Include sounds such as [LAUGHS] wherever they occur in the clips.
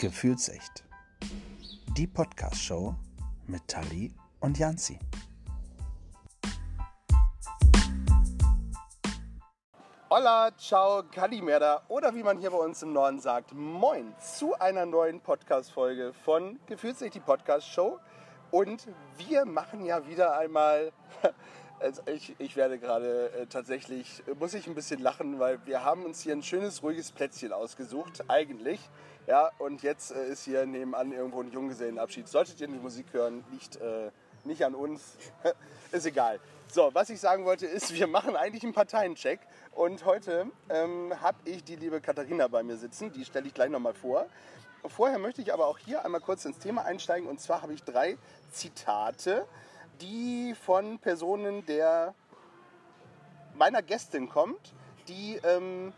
Gefühlsecht. Die Podcast-Show mit Tali und Janzi. Hola, ciao, Kalimera oder wie man hier bei uns im Norden sagt, moin zu einer neuen Podcast-Folge von Gefühlsecht, die Podcast-Show. Und wir machen ja wieder einmal Also ich, ich werde gerade äh, tatsächlich, äh, muss ich ein bisschen lachen, weil wir haben uns hier ein schönes, ruhiges Plätzchen ausgesucht, eigentlich. Ja, und jetzt äh, ist hier nebenan irgendwo ein Junggesellenabschied. Solltet ihr die Musik hören, liegt äh, nicht an uns, [LAUGHS] ist egal. So, was ich sagen wollte ist, wir machen eigentlich einen Parteiencheck. Und heute ähm, habe ich die liebe Katharina bei mir sitzen, die stelle ich gleich nochmal vor. Vorher möchte ich aber auch hier einmal kurz ins Thema einsteigen. Und zwar habe ich drei Zitate die von Personen der meiner Gästin kommt, die ähm,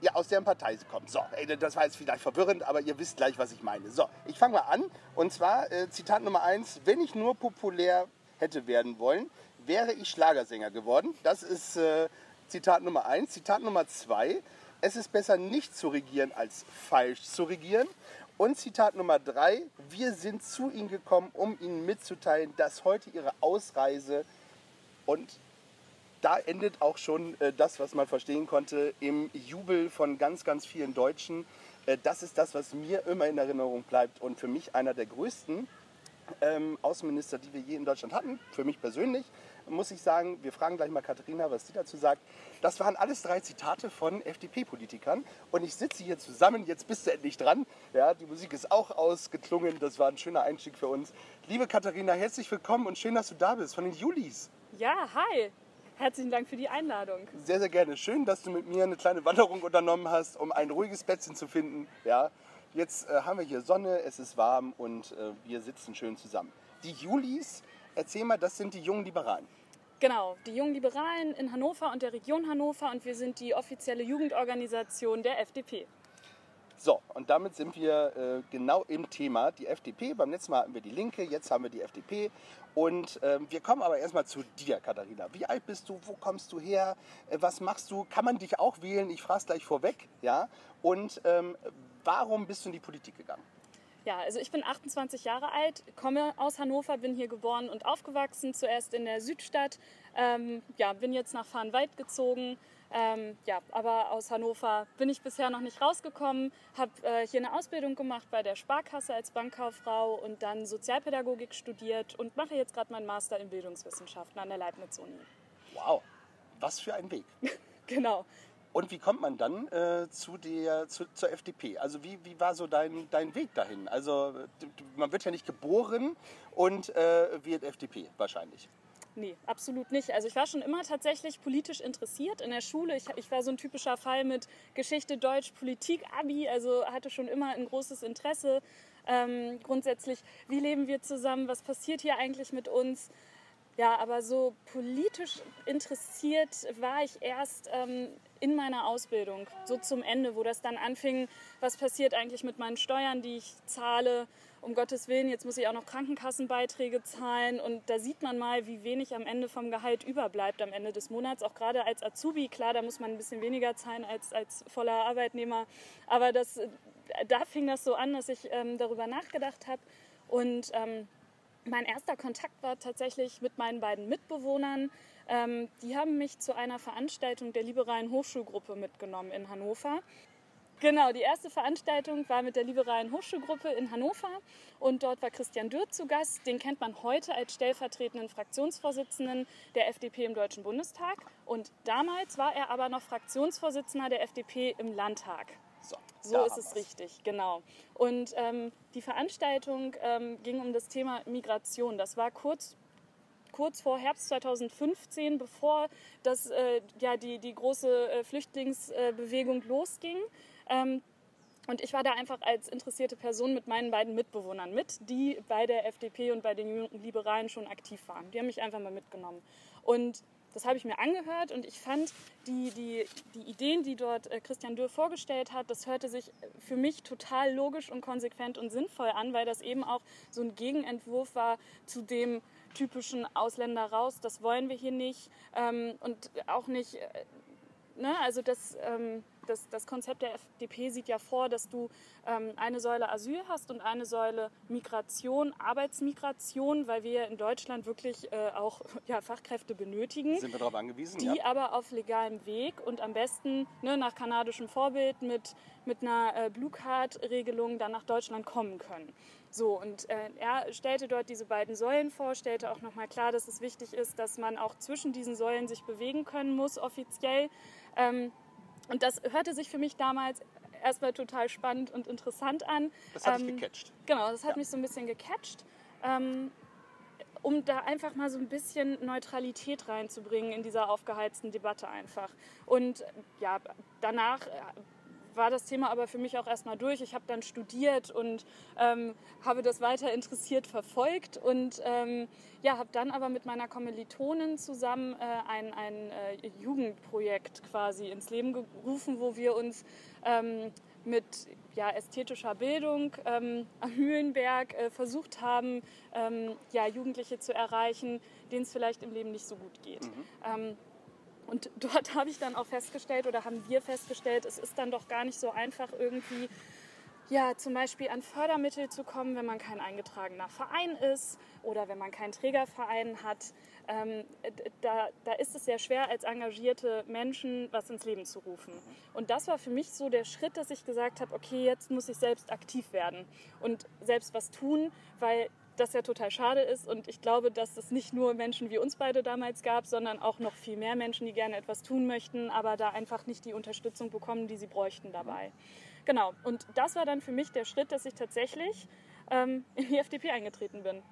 ja, aus deren Partei sie kommt. So, ey, das war jetzt vielleicht verwirrend, aber ihr wisst gleich, was ich meine. So, ich fange mal an. Und zwar äh, Zitat Nummer eins: Wenn ich nur populär hätte werden wollen, wäre ich Schlagersänger geworden. Das ist äh, Zitat Nummer eins. Zitat Nummer zwei: Es ist besser nicht zu regieren als falsch zu regieren. Und Zitat Nummer drei, wir sind zu Ihnen gekommen, um Ihnen mitzuteilen, dass heute Ihre Ausreise und da endet auch schon äh, das, was man verstehen konnte, im Jubel von ganz, ganz vielen Deutschen. Äh, das ist das, was mir immer in Erinnerung bleibt und für mich einer der größten ähm, Außenminister, die wir je in Deutschland hatten, für mich persönlich muss ich sagen, wir fragen gleich mal Katharina, was sie dazu sagt. Das waren alles drei Zitate von FDP-Politikern. Und ich sitze hier zusammen, jetzt bist du endlich dran. Ja, die Musik ist auch ausgeklungen, das war ein schöner Einstieg für uns. Liebe Katharina, herzlich willkommen und schön, dass du da bist, von den Julis. Ja, hi. Herzlichen Dank für die Einladung. Sehr, sehr gerne. Schön, dass du mit mir eine kleine Wanderung unternommen hast, um ein ruhiges Plätzchen zu finden. Ja, jetzt äh, haben wir hier Sonne, es ist warm und äh, wir sitzen schön zusammen. Die Julis, erzähl mal, das sind die jungen Liberalen. Genau, die Jungen Liberalen in Hannover und der Region Hannover und wir sind die offizielle Jugendorganisation der FDP. So, und damit sind wir äh, genau im Thema. Die FDP, beim letzten Mal hatten wir die Linke, jetzt haben wir die FDP. Und ähm, wir kommen aber erstmal zu dir, Katharina. Wie alt bist du? Wo kommst du her? Äh, was machst du? Kann man dich auch wählen? Ich frage es gleich vorweg. Ja? Und ähm, warum bist du in die Politik gegangen? Ja, also ich bin 28 Jahre alt, komme aus Hannover, bin hier geboren und aufgewachsen, zuerst in der Südstadt. Ähm, ja, bin jetzt nach Farnwald gezogen. Ähm, ja, aber aus Hannover bin ich bisher noch nicht rausgekommen, habe äh, hier eine Ausbildung gemacht bei der Sparkasse als Bankkauffrau und dann Sozialpädagogik studiert und mache jetzt gerade meinen Master in Bildungswissenschaften an der Leibniz-Uni. Wow, was für ein Weg. [LAUGHS] genau. Und wie kommt man dann äh, zu der, zu, zur FDP? Also wie, wie war so dein, dein Weg dahin? Also man wird ja nicht geboren und äh, wird FDP wahrscheinlich. Nee, absolut nicht. Also ich war schon immer tatsächlich politisch interessiert in der Schule. Ich, ich war so ein typischer Fall mit Geschichte, Deutsch, Politik, Abi. Also hatte schon immer ein großes Interesse. Ähm, grundsätzlich, wie leben wir zusammen? Was passiert hier eigentlich mit uns? Ja, aber so politisch interessiert war ich erst ähm, in meiner Ausbildung, so zum Ende, wo das dann anfing, was passiert eigentlich mit meinen Steuern, die ich zahle. Um Gottes Willen, jetzt muss ich auch noch Krankenkassenbeiträge zahlen und da sieht man mal, wie wenig am Ende vom Gehalt überbleibt am Ende des Monats. Auch gerade als Azubi, klar, da muss man ein bisschen weniger zahlen als als voller Arbeitnehmer. Aber das, da fing das so an, dass ich ähm, darüber nachgedacht habe und ähm, mein erster Kontakt war tatsächlich mit meinen beiden Mitbewohnern. Ähm, die haben mich zu einer Veranstaltung der Liberalen Hochschulgruppe mitgenommen in Hannover. Genau, die erste Veranstaltung war mit der Liberalen Hochschulgruppe in Hannover und dort war Christian Dürr zu Gast. Den kennt man heute als stellvertretenden Fraktionsvorsitzenden der FDP im Deutschen Bundestag und damals war er aber noch Fraktionsvorsitzender der FDP im Landtag. So, so ist es richtig, genau. Und ähm, die Veranstaltung ähm, ging um das Thema Migration. Das war kurz kurz vor Herbst 2015, bevor das, äh, ja, die, die große äh, Flüchtlingsbewegung losging. Ähm, und ich war da einfach als interessierte Person mit meinen beiden Mitbewohnern mit, die bei der FDP und bei den Liberalen schon aktiv waren. Die haben mich einfach mal mitgenommen. Und das habe ich mir angehört und ich fand die, die, die Ideen, die dort äh, Christian Dürr vorgestellt hat, das hörte sich für mich total logisch und konsequent und sinnvoll an, weil das eben auch so ein Gegenentwurf war zu dem typischen Ausländer raus, das wollen wir hier nicht. Ähm, und auch nicht, äh, ne, also das, ähm, das, das Konzept der FDP sieht ja vor, dass du ähm, eine Säule Asyl hast und eine Säule Migration, Arbeitsmigration, weil wir in Deutschland wirklich äh, auch ja, Fachkräfte benötigen. Sind wir darauf angewiesen? Die ja. aber auf legalem Weg und am besten ne, nach kanadischem Vorbild mit, mit einer äh, Blue Card-Regelung dann nach Deutschland kommen können. So, und äh, er stellte dort diese beiden Säulen vor, stellte auch nochmal klar, dass es wichtig ist, dass man auch zwischen diesen Säulen sich bewegen können muss, offiziell. Ähm, und das hörte sich für mich damals erstmal total spannend und interessant an. Das hat ähm, dich gecatcht. Genau, das hat Ja. mich so ein bisschen gecatcht. Ähm, um da einfach mal so ein bisschen Neutralität reinzubringen in dieser aufgeheizten Debatte einfach. Und ja, danach äh, war das Thema aber für mich auch erstmal durch. Ich habe dann studiert und ähm, habe das weiter interessiert verfolgt und ähm, ja, habe dann aber mit meiner Kommilitonin zusammen äh, ein, ein äh, Jugendprojekt quasi ins Leben gerufen, wo wir uns ähm, mit ja, ästhetischer Bildung ähm, am Mühlenberg äh, versucht haben, ähm, ja, Jugendliche zu erreichen, denen es vielleicht im Leben nicht so gut geht. Ähm, und [LAUGHS] dort habe ich dann auch festgestellt oder haben wir festgestellt, es ist dann doch gar nicht so einfach irgendwie ja, zum Beispiel an Fördermittel zu kommen, wenn man kein eingetragener Verein ist oder wenn man keinen Trägerverein hat. Ähm, da, da ist es sehr schwer, als engagierte Menschen was ins Leben zu rufen. Und das war für mich so der Schritt, dass ich gesagt habe, okay, jetzt muss ich selbst aktiv werden und selbst was tun, weil das ja total schade ist. Und ich glaube, dass es nicht nur Menschen wie uns beide damals gab, sondern auch noch viel mehr Menschen, die gerne etwas tun möchten, aber da einfach nicht die Unterstützung bekommen, die sie bräuchten dabei. Genau. Und das war dann für mich der Schritt, dass ich tatsächlich ähm, in die FDP eingetreten bin.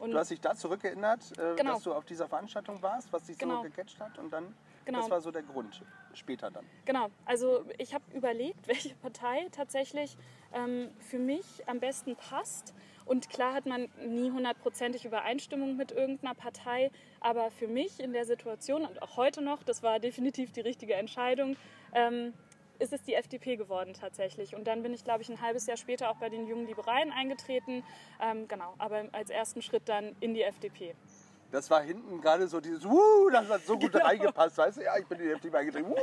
Und Du hast dich da zurückerinnert, äh, Genau. dass du auf dieser Veranstaltung warst, was dich Genau. so gecatcht hat und dann, Genau. das war so der Grund, später dann. Genau, also ich habe überlegt, [LAUGHS] welche Partei tatsächlich ähm, für mich am besten passt. Und klar hat man nie hundertprozentig Übereinstimmung mit irgendeiner Partei, aber für mich in der Situation und auch heute noch, das war definitiv die richtige Entscheidung, ähm, ist es die FDP geworden tatsächlich. Und dann bin ich, glaube ich, ein halbes Jahr später auch bei den Jungen Liberalen eingetreten. Ähm, genau, aber als ersten Schritt dann in die FDP. Das war hinten gerade so dieses Wuh, das hat so gut Genau. reingepasst, weißt du? Ja, ich bin in die FDP eingetreten. Wuh.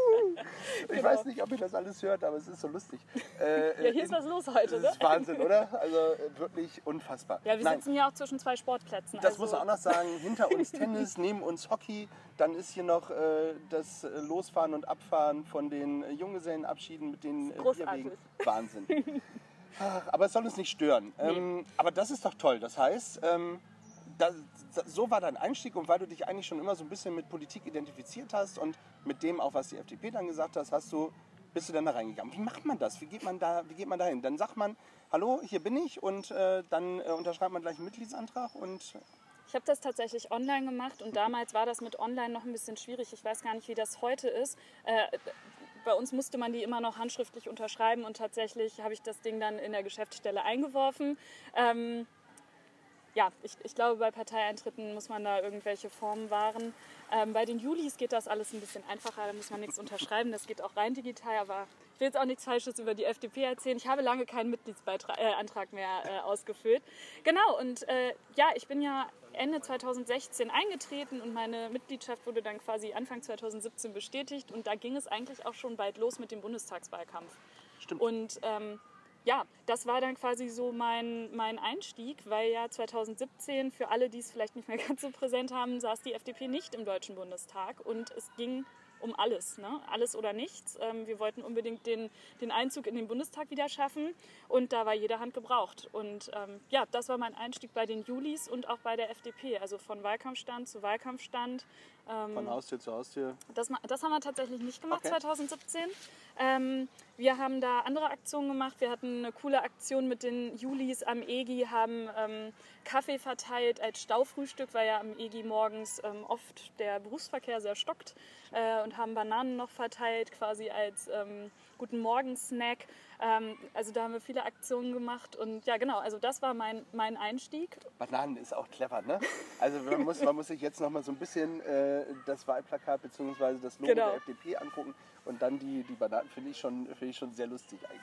Ich Genau. weiß nicht, ob ihr das alles hört, aber es ist so lustig. Äh, Ja, hier ist in- was los heute, Das ne? ist Wahnsinn, oder? Also äh, wirklich unfassbar. Ja, wir Nein, sitzen hier auch zwischen zwei Sportplätzen. das also, muss man auch noch sagen. Hinter uns [LAUGHS] Tennis, neben uns Hockey. Dann ist hier noch äh, das äh, Losfahren und Abfahren von den äh, Junggesellenabschieden mit den äh. Bierwegen. Wahnsinn. Ach, aber es soll uns nicht stören. Ähm, aber das ist doch toll. Das heißt, ähm, das, so war dein Einstieg und weil du dich eigentlich schon immer so ein bisschen mit Politik identifiziert hast und mit dem auch, was die FDP dann gesagt hast, hast du, bist du dann da reingegangen. Wie macht man das? Wie geht man da, wie geht man da hin? Dann sagt man, hallo, hier bin ich und äh, dann äh, unterschreibt man gleich einen Mitgliedsantrag und Ich habe das tatsächlich online gemacht und damals war das mit online noch ein bisschen schwierig. Ich weiß gar nicht, wie das heute ist. Äh, bei uns musste man die immer noch handschriftlich unterschreiben und tatsächlich habe ich das Ding dann in der Geschäftsstelle eingeworfen. Ähm, ja, ich, ich glaube, bei Parteieintritten muss man da irgendwelche Formen wahren. Ähm, bei den Julis geht das alles ein bisschen einfacher, da muss man nichts unterschreiben, das geht auch rein digital, aber ich will jetzt auch nichts Falsches über die FDP erzählen. Ich habe lange keinen Mitgliedsantrag äh, mehr äh, ausgefüllt. Genau, und äh, ja, ich bin ja Ende 2016 eingetreten und meine Mitgliedschaft wurde dann quasi Anfang 2017 bestätigt und da ging es eigentlich auch schon bald los mit dem Bundestagswahlkampf. Stimmt. Und ähm, ja, das war dann quasi so mein, mein Einstieg, weil ja 2017, für alle, die es vielleicht nicht mehr [LAUGHS] ganz so präsent haben, saß die FDP nicht im Deutschen Bundestag und es ging um alles, ne? alles oder nichts. Ähm, wir wollten unbedingt den, den Einzug in den Bundestag wieder schaffen und da war jede Hand gebraucht. Und ähm, ja, das war mein Einstieg bei den Julis und auch bei der FDP, also von Wahlkampfstand zu Wahlkampfstand. Ähm, von Haustür zu Haustür. das, das haben wir tatsächlich nicht gemacht Okay. 2017. Ähm, wir haben da andere Aktionen gemacht. Wir hatten eine coole Aktion mit den Julis am EGI, haben ähm, Kaffee verteilt als Staufrühstück, weil ja am EGI morgens ähm, oft der Berufsverkehr sehr stockt äh, und haben Bananen noch verteilt, quasi als ähm, guten Morgen-Snack. Ähm, also da haben wir viele Aktionen gemacht und ja genau, also das war mein, mein Einstieg. Bananen ist auch clever, ne? Also man muss, man muss sich jetzt noch mal so ein bisschen äh, das Wahlplakat bzw. das Logo Genau. der FDP angucken und dann die, die Bananen finde ich, schon- finde ich schon sehr lustig eigentlich.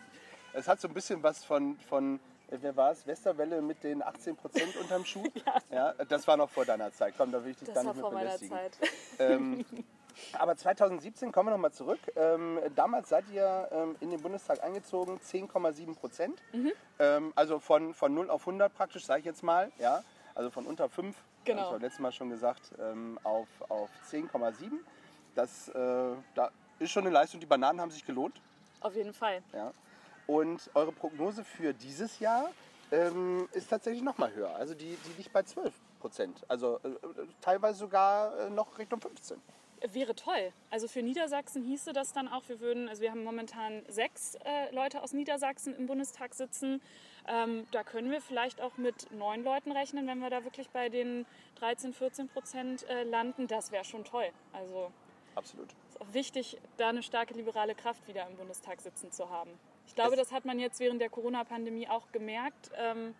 Es hat so ein bisschen was von, von äh, wer war es, Westerwelle mit den 18 Prozent unterm Schuh. [LAUGHS] ja. Das war noch vor deiner Zeit. Komm, da will ich dich Das gar war nicht vor mehr meiner. Zeit. Ähm, [LAUGHS] Aber 2017 kommen wir nochmal zurück. Ähm, damals seid ihr ähm, in den Bundestag eingezogen, 10,7 Prozent. Mhm. Ähm, also von, von 0 auf 100 praktisch, sage ich jetzt mal. Ja? Also von unter 5, Genau. das habe ich letztes Mal schon gesagt, ähm, auf, auf 10,7. Das äh, da ist schon eine Leistung. Die Bananen haben sich gelohnt. Auf jeden Fall. Ja. Und eure Prognose für dieses Jahr ähm, ist tatsächlich noch mal höher. Also die, die liegt bei 12 Prozent. Also äh, teilweise sogar äh, noch Richtung 15. Wäre toll. Also für Niedersachsen hieße das dann auch, wir würden, also wir haben momentan sechs äh, Leute aus Niedersachsen im Bundestag sitzen. Ähm, da können wir vielleicht auch mit neun Leuten rechnen, wenn wir da wirklich bei den 13, 14 Prozent äh, landen. Das wäre schon toll. Also Absolut. ist auch wichtig, da eine starke liberale Kraft wieder im Bundestag sitzen zu haben. Ich glaube, Es- das hat man jetzt während der Corona-Pandemie auch gemerkt. Ähm,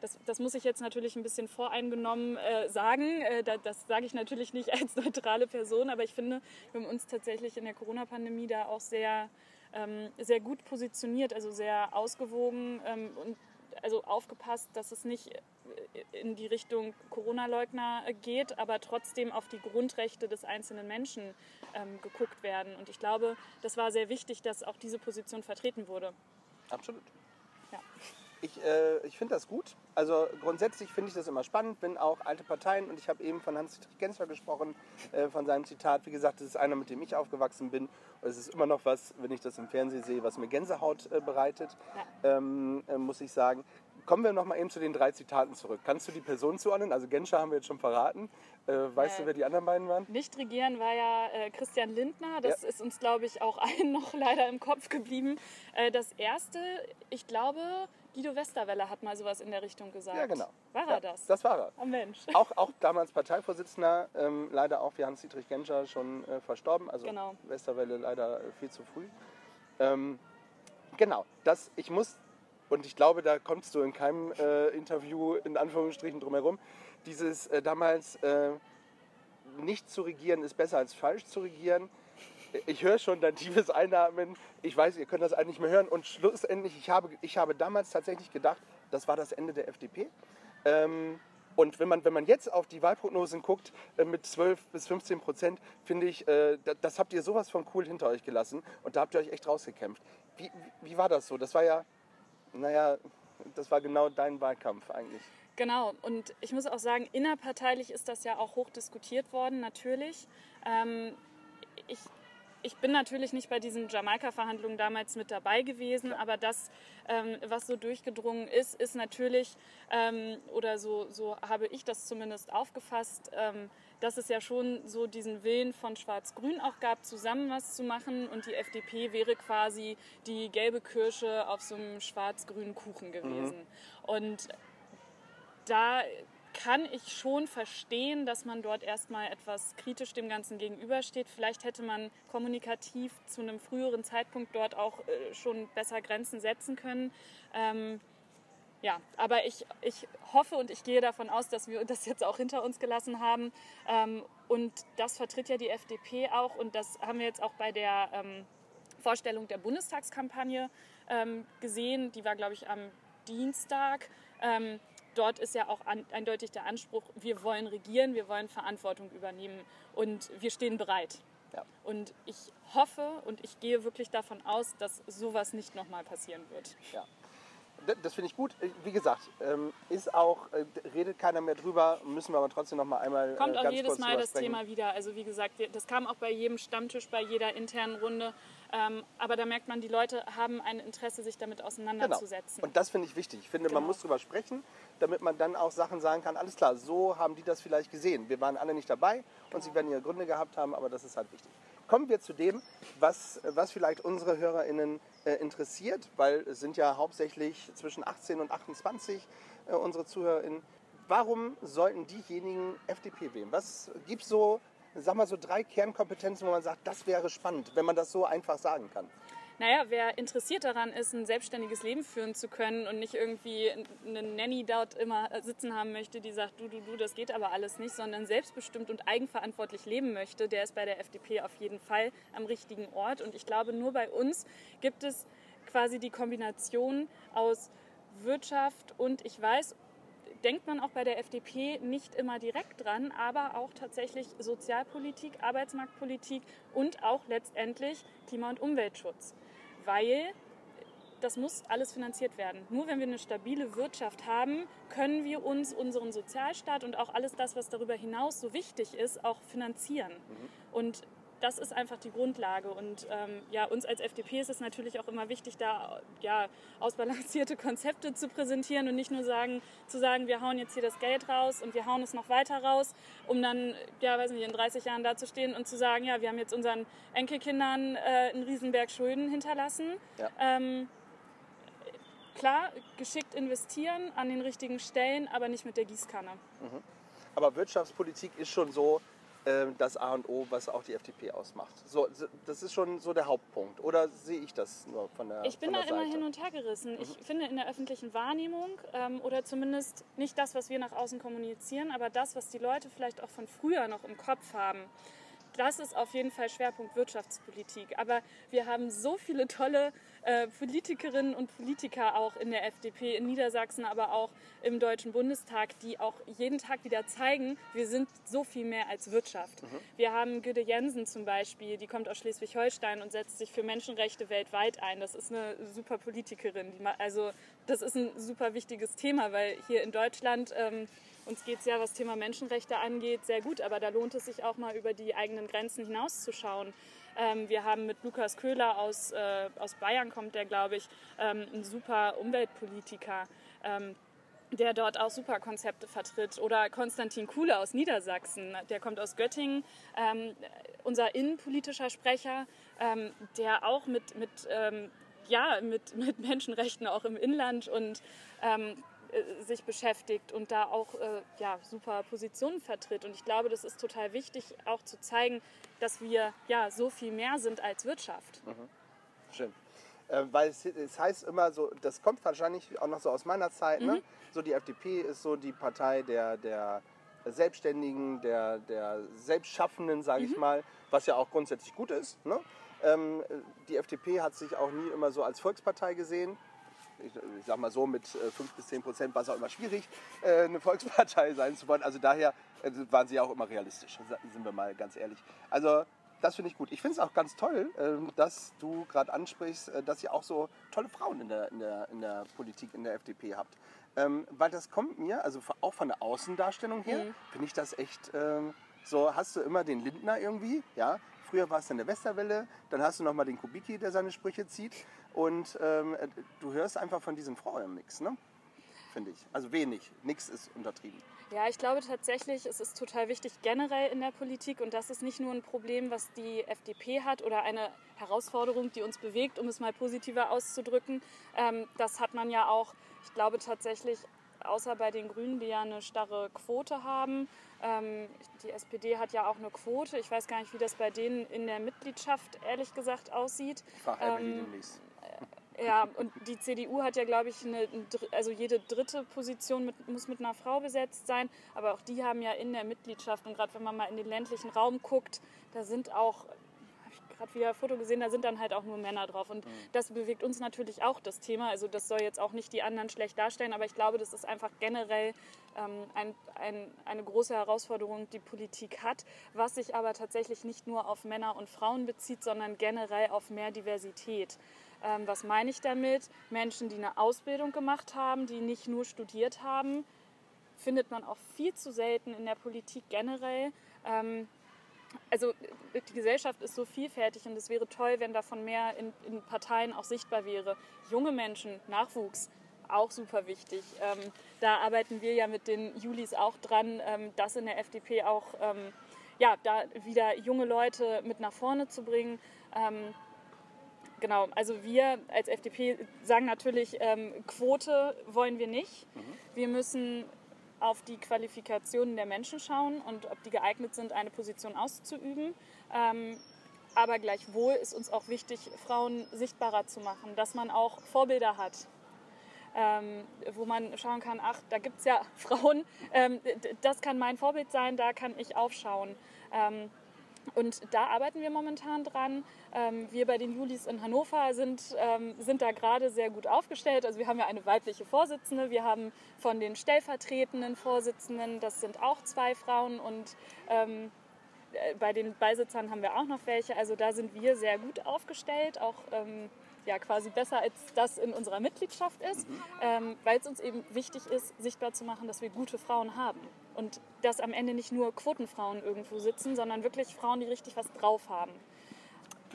das, das muss ich jetzt natürlich ein bisschen voreingenommen äh, sagen. Äh, da, das sage ich natürlich nicht [LAUGHS] als neutrale Person, aber ich finde, wir haben uns tatsächlich in der Corona-Pandemie da auch sehr, ähm, sehr gut positioniert, also sehr ausgewogen ähm, und also aufgepasst, dass es nicht äh, in die Richtung Corona-Leugner äh, geht, aber trotzdem auf die Grundrechte des einzelnen Menschen ähm, geguckt werden. Und ich glaube, das war sehr wichtig, dass auch diese Position vertreten wurde. Absolut. Ja. Ich, äh, ich finde das gut. Also grundsätzlich finde ich das immer spannend, wenn auch alte Parteien, und ich habe eben von Hans-Dietrich Genscher gesprochen, äh, von seinem Zitat, wie gesagt, das ist einer, mit dem ich aufgewachsen bin. Und es ist immer noch was, wenn ich das im Fernsehen sehe, was mir Gänsehaut äh, bereitet, ähm, äh, muss ich sagen. Kommen wir noch mal eben zu den drei Zitaten zurück. Kannst du die Person zuordnen? Also Genscher haben wir jetzt schon verraten. Äh, weißt Äh, du, wer die anderen beiden waren? Nicht regieren war ja äh, Christian Lindner. Das Ja. ist uns, glaube ich, auch [LAUGHS] allen noch leider im Kopf geblieben. Äh, das erste, ich glaube, Guido Westerwelle hat mal sowas in der Richtung gesagt. Ja, genau. War Ja, er das? Das war er. Oh Mensch. auch, auch damals Parteivorsitzender, ähm, leider auch wie Hans-Dietrich Genscher schon äh, verstorben. Also Genau. Westerwelle leider äh, viel zu früh. Ähm, genau, das, ich muss, und ich glaube, da kommst du in keinem äh, Interview in Anführungsstrichen drum herum, dieses äh, damals äh, nicht zu regieren ist besser als falsch zu regieren. Ich höre schon dein tiefes Einatmen. Ich weiß, ihr könnt das eigentlich nicht mehr hören. Und schlussendlich, ich habe, ich habe damals tatsächlich gedacht, das war das Ende der FDP. Ähm, und wenn man, wenn man jetzt auf die Wahlprognosen guckt, äh, mit 12 bis 15 Prozent, finde ich, äh, da- das habt ihr sowas von cool hinter euch gelassen. Und da habt ihr euch echt rausgekämpft. Wie, wie, wie war das so? Das war ja, naja, das war genau dein Wahlkampf eigentlich. Genau, und ich muss auch sagen, innerparteilich ist das ja auch hoch diskutiert worden, natürlich. Ähm, ich, ich bin natürlich nicht bei diesen Jamaika-Verhandlungen damals mit dabei gewesen, aber das, ähm, was so durchgedrungen ist, ist natürlich, ähm, oder so, so habe ich das zumindest aufgefasst, ähm, dass es ja schon so diesen Willen von Schwarz-Grün auch gab, zusammen was zu machen. Und die FDP wäre quasi die gelbe Kirsche auf so einem schwarz-grünen Kuchen gewesen. Und da kann ich schon verstehen, dass man dort erstmal etwas kritisch dem Ganzen gegenübersteht. Vielleicht hätte man kommunikativ zu einem früheren Zeitpunkt dort auch äh, schon besser Grenzen setzen können. Ähm, ja, aber ich, ich hoffe und ich gehe davon aus, dass wir das jetzt auch hinter uns gelassen haben. Ähm, und das vertritt ja die FDP auch und das haben wir jetzt auch bei der ähm, Vorstellung der Bundestagskampagne ähm, gesehen. Die war, glaube ich, am Dienstag. Dort ist ja auch an, eindeutig der Anspruch, wir wollen regieren, wir wollen Verantwortung übernehmen und wir stehen bereit. Ja. Und ich hoffe und ich gehe wirklich davon aus, dass sowas nicht nochmal passieren wird. Ja. Das finde ich gut. Äh, Wie gesagt, ähm, ist auch, äh, redet keiner mehr drüber, müssen wir aber trotzdem noch mal einmal Kommt äh, auch ganz jedes Mal das sprechen. Thema wieder. Also wie gesagt, das kam auch bei jedem Stammtisch, bei jeder internen Runde. Ähm, aber da merkt man, die Leute haben ein Interesse, sich damit Genau. auseinanderzusetzen. Und das finde ich wichtig. Ich finde, man Genau. muss drüber sprechen, damit man dann auch Sachen sagen kann, alles klar, so haben die das vielleicht gesehen. Wir waren alle nicht dabei und sie werden ihre Gründe gehabt haben, aber das ist halt wichtig. Kommen wir zu dem, was, was vielleicht unsere HörerInnen äh, interessiert, weil es sind ja hauptsächlich zwischen 18 und 28 äh, unsere ZuhörerInnen. Warum sollten diejenigen FDP wählen? Was gibt so, sag mal so drei Kernkompetenzen, wo man sagt, das wäre spannend, wenn man das so einfach sagen kann? Naja, wer interessiert daran ist, ein selbstständiges Leben führen zu können und nicht irgendwie eine Nanny dort immer sitzen haben möchte, die sagt, du, du, du, das geht aber alles nicht, sondern selbstbestimmt und eigenverantwortlich leben möchte, der ist bei der FDP auf jeden Fall am richtigen Ort. Und ich glaube, nur bei uns gibt es quasi die Kombination aus Wirtschaft und ich weiß, denkt man auch bei der FDP nicht immer direkt dran, aber auch tatsächlich Sozialpolitik, Arbeitsmarktpolitik und auch letztendlich Klima- und Umweltschutz. Weil das muss alles finanziert werden. Nur wenn wir eine stabile Wirtschaft haben, können wir uns unseren Sozialstaat und auch alles das, was darüber hinaus so wichtig ist, auch finanzieren. Mhm. Und das ist einfach die Grundlage. Und ähm, ja, uns als FDP ist es natürlich auch immer wichtig, da ja, ausbalancierte [LAUGHS] Konzepte zu präsentieren und nicht nur sagen, zu sagen, wir hauen jetzt hier das Geld raus und wir hauen es noch weiter raus, um dann, ja, weiß nicht, in 30 Jahren dazustehen und zu sagen, ja, wir haben jetzt unseren Enkelkindern äh, einen Riesenberg Schulden hinterlassen. Ja. Ähm, klar, geschickt investieren an den richtigen Stellen, aber nicht mit der Gießkanne. Mhm. Aber Wirtschaftspolitik ist schon so, das A und O, was auch die FDP ausmacht. So, das ist schon so der Hauptpunkt. Oder sehe ich das nur von der Ich bin da immer hin und her gerissen. Mhm. Ich finde in der öffentlichen Wahrnehmung ähm, oder zumindest nicht das, was wir nach außen kommunizieren, aber das, was die Leute vielleicht auch von früher noch im Kopf haben, das ist auf jeden Fall Schwerpunkt Wirtschaftspolitik. Aber wir haben so viele tolle äh, Politikerinnen und Politiker auch in der FDP, in Niedersachsen, aber auch im Deutschen Bundestag, die auch jeden Tag wieder zeigen, wir sind so viel mehr als Wirtschaft. Mhm. Wir haben Güde Jensen zum Beispiel, die kommt aus Schleswig-Holstein und setzt sich für Menschenrechte weltweit ein. Das ist eine super Politikerin. also das ist ein super wichtiges Thema, weil hier in Deutschland ähm, uns geht es ja, was Thema Menschenrechte angeht, sehr gut, aber da lohnt es sich auch mal über die eigenen Grenzen hinauszuschauen. Ähm, wir haben mit Lukas Köhler aus, äh, aus Bayern, kommt der, glaube ich, ähm, ein super Umweltpolitiker. Ähm, der dort auch super Konzepte vertritt. Oder Konstantin Kuhle aus Niedersachsen, der kommt aus Göttingen, ähm, unser innenpolitischer Sprecher, ähm, der auch mit, mit, ähm, ja, mit, mit Menschenrechten auch im Inland und ähm, äh, sich beschäftigt und da auch äh, ja, super Positionen vertritt. Und ich glaube, das ist total wichtig, auch zu zeigen, dass wir ja so viel mehr sind als Wirtschaft. Mhm. Schön. Äh, weil es, es, heißt immer so, das kommt wahrscheinlich auch noch so aus meiner Zeit, ne? mhm. ne? so die FDP ist so die Partei der, der Selbstständigen, der, der Selbstschaffenden, sage mhm. ich mal, was ja auch grundsätzlich gut ist. Ne? Ähm, die FDP hat sich auch nie immer so als Volkspartei gesehen ich, ich sag mal so, mit 5 äh, bis 10 Prozent war es auch immer schwierig, äh, eine Volkspartei [LAUGHS] sein zu wollen. Also daher äh, waren sie auch immer realistisch, sind wir mal ganz ehrlich. Also das finde ich gut. Ich finde es auch ganz toll, ähm, dass du gerade ansprichst, dass ihr auch so tolle Frauen in der, in der, in der Politik, in der FDP habt. Ähm, weil das kommt mir, also auch von der Außendarstellung her, mhm. finde ich das echt ähm, so, hast du immer den Lindner irgendwie, ja, Früher war es dann der Westerwelle, dann hast du noch mal den Kubicki, der seine Sprüche zieht. Und ähm, du hörst einfach von diesen Frauen nichts, ne? finde ich. Also wenig, nichts ist untertrieben. Ja, ich glaube tatsächlich, es ist total wichtig generell in der Politik und das ist nicht nur ein Problem, was die FDP hat oder eine Herausforderung, die uns bewegt, um es mal positiver auszudrücken. Ähm, das hat man ja auch, ich glaube tatsächlich, außer bei den Grünen, die ja eine starre Quote haben. Ähm, die SPD hat ja auch eine Quote. Ich weiß gar nicht, wie das bei denen in der Mitgliedschaft ehrlich gesagt aussieht. Ähm, ja, und die CDU hat ja, glaube ich, eine, also jede dritte Position mit, muss mit einer Frau besetzt sein. Aber auch die haben ja in der Mitgliedschaft, und gerade wenn man mal in den ländlichen Raum guckt, da sind auch gerade wieder ein Foto gesehen, da sind dann halt auch nur Männer drauf. Und mhm. das bewegt uns natürlich auch, das Thema. Also das soll jetzt auch nicht die anderen schlecht darstellen, aber ich glaube, das ist einfach generell ähm, ein, ein, eine große Herausforderung, die Politik hat, was sich aber tatsächlich nicht nur auf Männer und Frauen bezieht, sondern generell auf mehr Diversität. Ähm, was meine ich damit? Menschen, die eine Ausbildung gemacht haben, die nicht nur studiert haben, findet man auch viel zu selten in der Politik generell. Ähm, also die Gesellschaft ist so vielfältig und es wäre toll, wenn davon mehr in, in Parteien auch sichtbar wäre. Junge Menschen, Nachwuchs, auch super wichtig. Ähm, da arbeiten wir ja mit den Julis auch dran, ähm, das in der FDP auch ähm, ja, da wieder junge Leute mit nach vorne zu bringen. Ähm, genau, also wir als FDP sagen natürlich, ähm, Quote wollen wir nicht. Mhm. Wir müssen auf die Qualifikationen der Menschen schauen und ob die geeignet sind, eine Position auszuüben. Ähm, aber gleichwohl ist uns auch wichtig, Frauen sichtbarer zu machen, dass man auch Vorbilder hat. Ähm, wo man schauen kann, ach, da gibt es ja [LAUGHS] Frauen, ähm, das kann mein Vorbild sein, da kann ich aufschauen. Ähm, Und da arbeiten wir momentan dran. Ähm, wir bei den Julis in Hannover sind, ähm, sind da gerade sehr gut aufgestellt. Also wir haben ja eine weibliche Vorsitzende, wir haben von den stellvertretenden Vorsitzenden, das sind auch zwei Frauen und ähm, äh, bei den Beisitzern haben wir auch noch welche. Also da sind wir sehr gut aufgestellt, auch ja, quasi besser als das in unserer Mitgliedschaft ist, mhm. ähm, weil es uns eben wichtig ist, sichtbar zu machen, dass wir gute Frauen haben. Und dass am Ende nicht nur Quotenfrauen irgendwo sitzen, sondern wirklich Frauen, die richtig was drauf haben.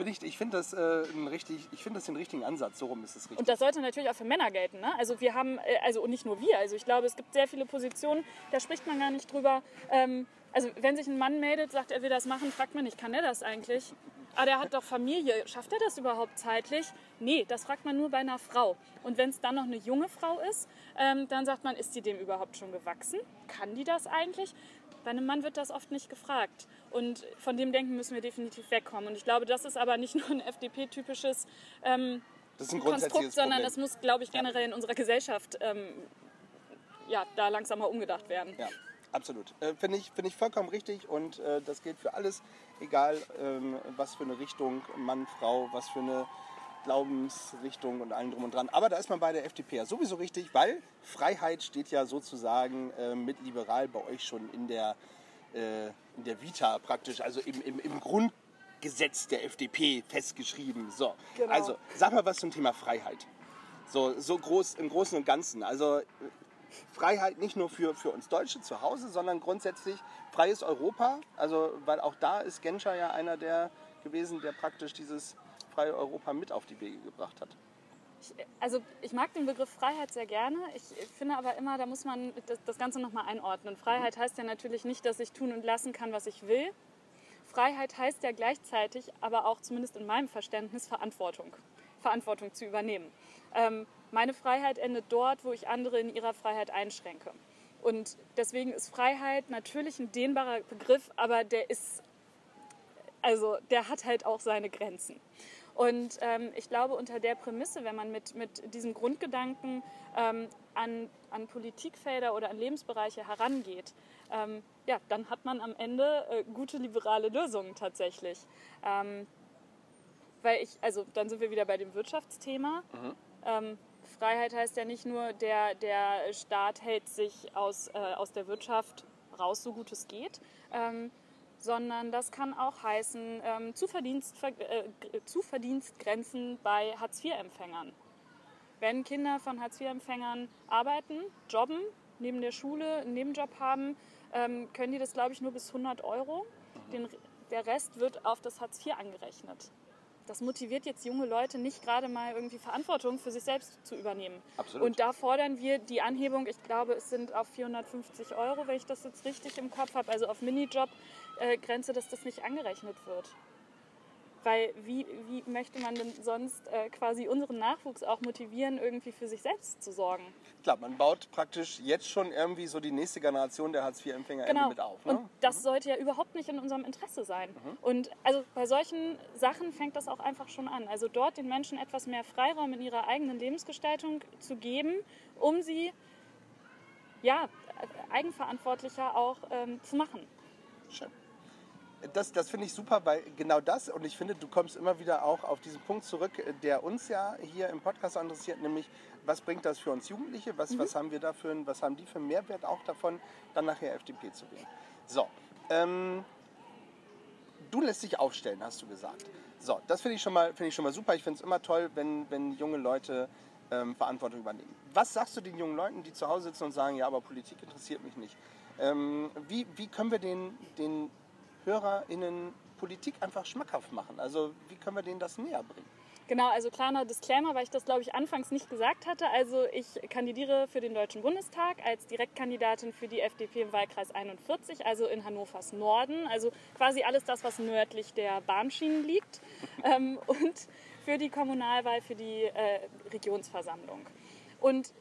Ich, ich finde das, äh, find das den richtigen Ansatz, so rum ist es richtig. Und das sollte natürlich auch für Männer gelten. Ne? Also wir haben, äh, also und nicht nur wir, also ich glaube, es gibt sehr viele Positionen, da spricht man gar nicht drüber. Ähm, also wenn sich ein Mann meldet, sagt, er will das machen, fragt man nicht, kann er das eigentlich? ah, der hat doch Familie, schafft er das überhaupt zeitlich? Nee, das fragt man nur bei einer Frau. Und wenn es dann noch eine junge Frau ist, ähm, dann sagt man, ist sie dem überhaupt schon gewachsen? Kann die das eigentlich? Bei einem Mann wird das oft nicht gefragt. Und von dem Denken müssen wir definitiv wegkommen. Und ich glaube, das ist aber nicht nur ein FDP-typisches ähm, Konstrukt, sondern das muss, glaube ich, generell in unserer Gesellschaft ähm, ja, da langsam mal umgedacht werden. Ja. Absolut. Äh, Finde ich, find ich vollkommen richtig und äh, das gilt für alles, egal ähm, was für eine Richtung, Mann, Frau, was für eine Glaubensrichtung und allem drum und dran. Aber da ist man bei der FDP ja sowieso richtig, weil Freiheit steht ja sozusagen äh, mit liberal bei euch schon in der, äh, in der Vita praktisch, also im, im, im Grundgesetz der FDP festgeschrieben. So, genau. also sag mal was zum Thema Freiheit. So, so groß im Großen und Ganzen. Also Freiheit nicht nur für, für uns Deutsche zu Hause, sondern grundsätzlich freies Europa. Also, weil auch da ist Genscher ja einer der gewesen, der praktisch dieses freie Europa mit auf die Wege gebracht hat. Ich, also ich mag den Begriff Freiheit sehr gerne. Ich finde aber immer, da muss man das, das Ganze nochmal einordnen. Freiheit mhm. heißt ja natürlich nicht, dass ich tun und lassen kann, was ich will. Freiheit heißt ja gleichzeitig, aber auch zumindest in meinem Verständnis, Verantwortung. Verantwortung zu übernehmen. Ähm, meine Freiheit endet dort, wo ich andere in ihrer Freiheit einschränke. Und deswegen ist Freiheit natürlich ein dehnbarer Begriff, aber der ist, also der hat halt auch seine Grenzen. Und ähm, ich glaube, unter der Prämisse, wenn man mit, mit diesem Grundgedanken ähm, an, an Politikfelder oder an Lebensbereiche herangeht, ähm, ja, dann hat man am Ende äh, gute liberale Lösungen tatsächlich. Ähm, weil ich, also dann sind wir wieder bei dem Wirtschaftsthema. Mhm. Ähm, Freiheit heißt ja nicht nur, der, der Staat hält sich aus, äh, aus der Wirtschaft raus, so gut es geht, ähm, sondern das kann auch heißen ähm, Zuverdienst, äh, Zuverdienstgrenzen bei Hartz-IV-Empfängern. Wenn Kinder von Hartz-IV-Empfängern arbeiten, jobben, neben der Schule einen Nebenjob haben, ähm, können die das, glaube ich, nur bis 100 Euro. Den, der Rest wird auf das Hartz IV angerechnet das motiviert jetzt junge Leute nicht gerade mal irgendwie Verantwortung für sich selbst zu übernehmen. Absolut. Und da fordern wir die Anhebung, ich glaube, es sind auf 450 Euro, wenn ich das jetzt richtig im Kopf habe, also auf Minijob-Grenze, dass das nicht angerechnet wird. Weil wie, wie möchte man denn sonst äh, quasi unseren Nachwuchs auch motivieren, irgendwie für sich selbst zu sorgen? Klar, man baut praktisch jetzt schon irgendwie so die nächste Generation der Hartz-IV-Empfänger genau. mit auf. Ne? Und das mhm. sollte ja überhaupt nicht in unserem Interesse sein. Mhm. Und also bei solchen Sachen fängt das auch einfach schon an. Also dort den Menschen etwas mehr Freiraum in ihrer eigenen Lebensgestaltung zu geben, um sie ja, eigenverantwortlicher auch ähm, zu machen. Schön das, das finde ich super, weil genau das, und ich finde, du kommst immer wieder auch auf diesen Punkt zurück, der uns ja hier im Podcast interessiert, nämlich was bringt das für uns Jugendliche, was, mhm. was haben wir dafür, was haben die für einen Mehrwert auch davon, dann nachher FDP zu wählen. So, ähm, du lässt dich aufstellen, hast du gesagt. So, das finde ich, schon mal, find ich schon mal super. Ich finde es immer toll, wenn, wenn junge Leute ähm, Verantwortung übernehmen. Was sagst du den jungen Leuten, die zu Hause sitzen und sagen, ja, aber Politik interessiert mich nicht? Ähm, wie, wie können wir den, den HörerInnen Politik einfach schmackhaft machen? Also wie können wir denen das näher bringen? Genau, also kleiner Disclaimer, weil ich das, glaube ich, anfangs nicht gesagt hatte. Also ich kandidiere für den Deutschen Bundestag als Direktkandidatin für die FDP im Wahlkreis 41, also in Hannovers Norden. Also quasi alles das, was nördlich der Bahnschienen liegt. [LAUGHS] ähm, und für die Kommunalwahl, für die äh, Regionsversammlung. Und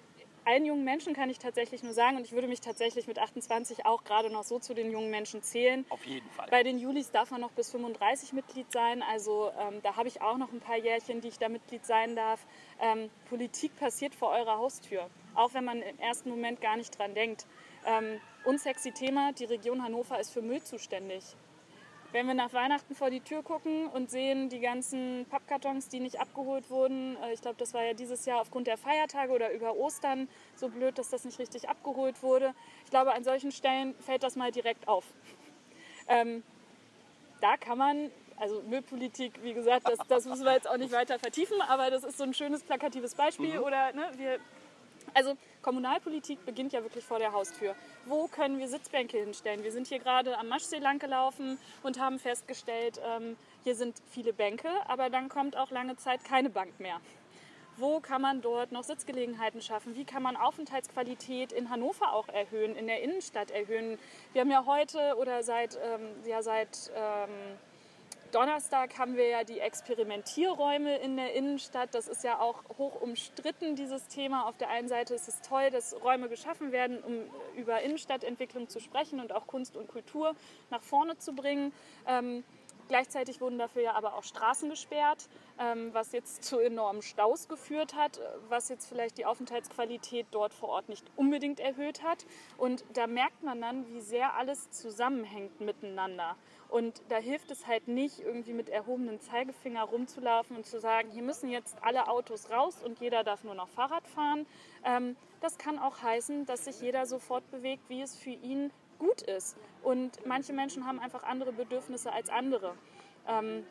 allen jungen Menschen kann ich tatsächlich nur sagen, und ich würde mich tatsächlich mit 28 auch gerade noch so zu den jungen Menschen zählen. Auf jeden Fall. Bei den Julis darf man noch bis 35 Mitglied sein. Also ähm, da habe ich auch noch ein paar Jährchen, die ich da Mitglied sein darf. Ähm, Politik passiert vor eurer Haustür, auch wenn man im ersten Moment gar nicht dran denkt. Ähm, unsexy Thema, die Region Hannover ist für Müll zuständig Wenn wir nach Weihnachten vor die Tür gucken und sehen die ganzen Pappkartons, die nicht abgeholt wurden, äh, ich glaube, das war ja dieses Jahr aufgrund der Feiertage oder über Ostern so blöd, dass das nicht richtig abgeholt wurde. Ich glaube, an solchen Stellen fällt das mal direkt auf. [LAUGHS] Ähm, da kann man, also Müllpolitik, wie gesagt, das, das müssen wir jetzt auch nicht weiter vertiefen, aber das ist so ein schönes plakatives Beispiel. Mhm. Oder ne, wir also Kommunalpolitik beginnt ja wirklich vor der Haustür. Wo können wir Sitzbänke hinstellen? Wir sind hier gerade am Maschsee lang gelaufen und haben festgestellt, ähm, hier sind viele Bänke, aber dann kommt auch lange Zeit keine Bank mehr. Wo kann man dort noch Sitzgelegenheiten schaffen? Wie kann man Aufenthaltsqualität in Hannover auch erhöhen, in der Innenstadt erhöhen? Wir haben ja heute oder seit, ähm, ja, seit ähm, Donnerstag haben wir ja die Experimentierräume in der Innenstadt. Das ist ja auch hoch umstritten, dieses Thema. Auf der einen Seite ist es toll, dass Räume geschaffen werden, um über Innenstadtentwicklung zu sprechen und auch Kunst und Kultur nach vorne zu bringen. Ähm, Gleichzeitig wurden dafür ja aber auch Straßen gesperrt, ähm, was jetzt zu enormen Staus geführt hat, was jetzt vielleicht die Aufenthaltsqualität dort vor Ort nicht unbedingt erhöht hat. Und da merkt man dann, wie sehr alles zusammenhängt miteinander. Und da hilft es halt nicht, irgendwie mit erhobenem Zeigefinger rumzulaufen und zu sagen, hier müssen jetzt alle Autos raus und jeder darf nur noch Fahrrad fahren. Ähm, das kann auch heißen, dass sich jeder so fortbewegt, wie es für ihn gut ist. Und manche Menschen haben einfach andere Bedürfnisse als andere. Ähm,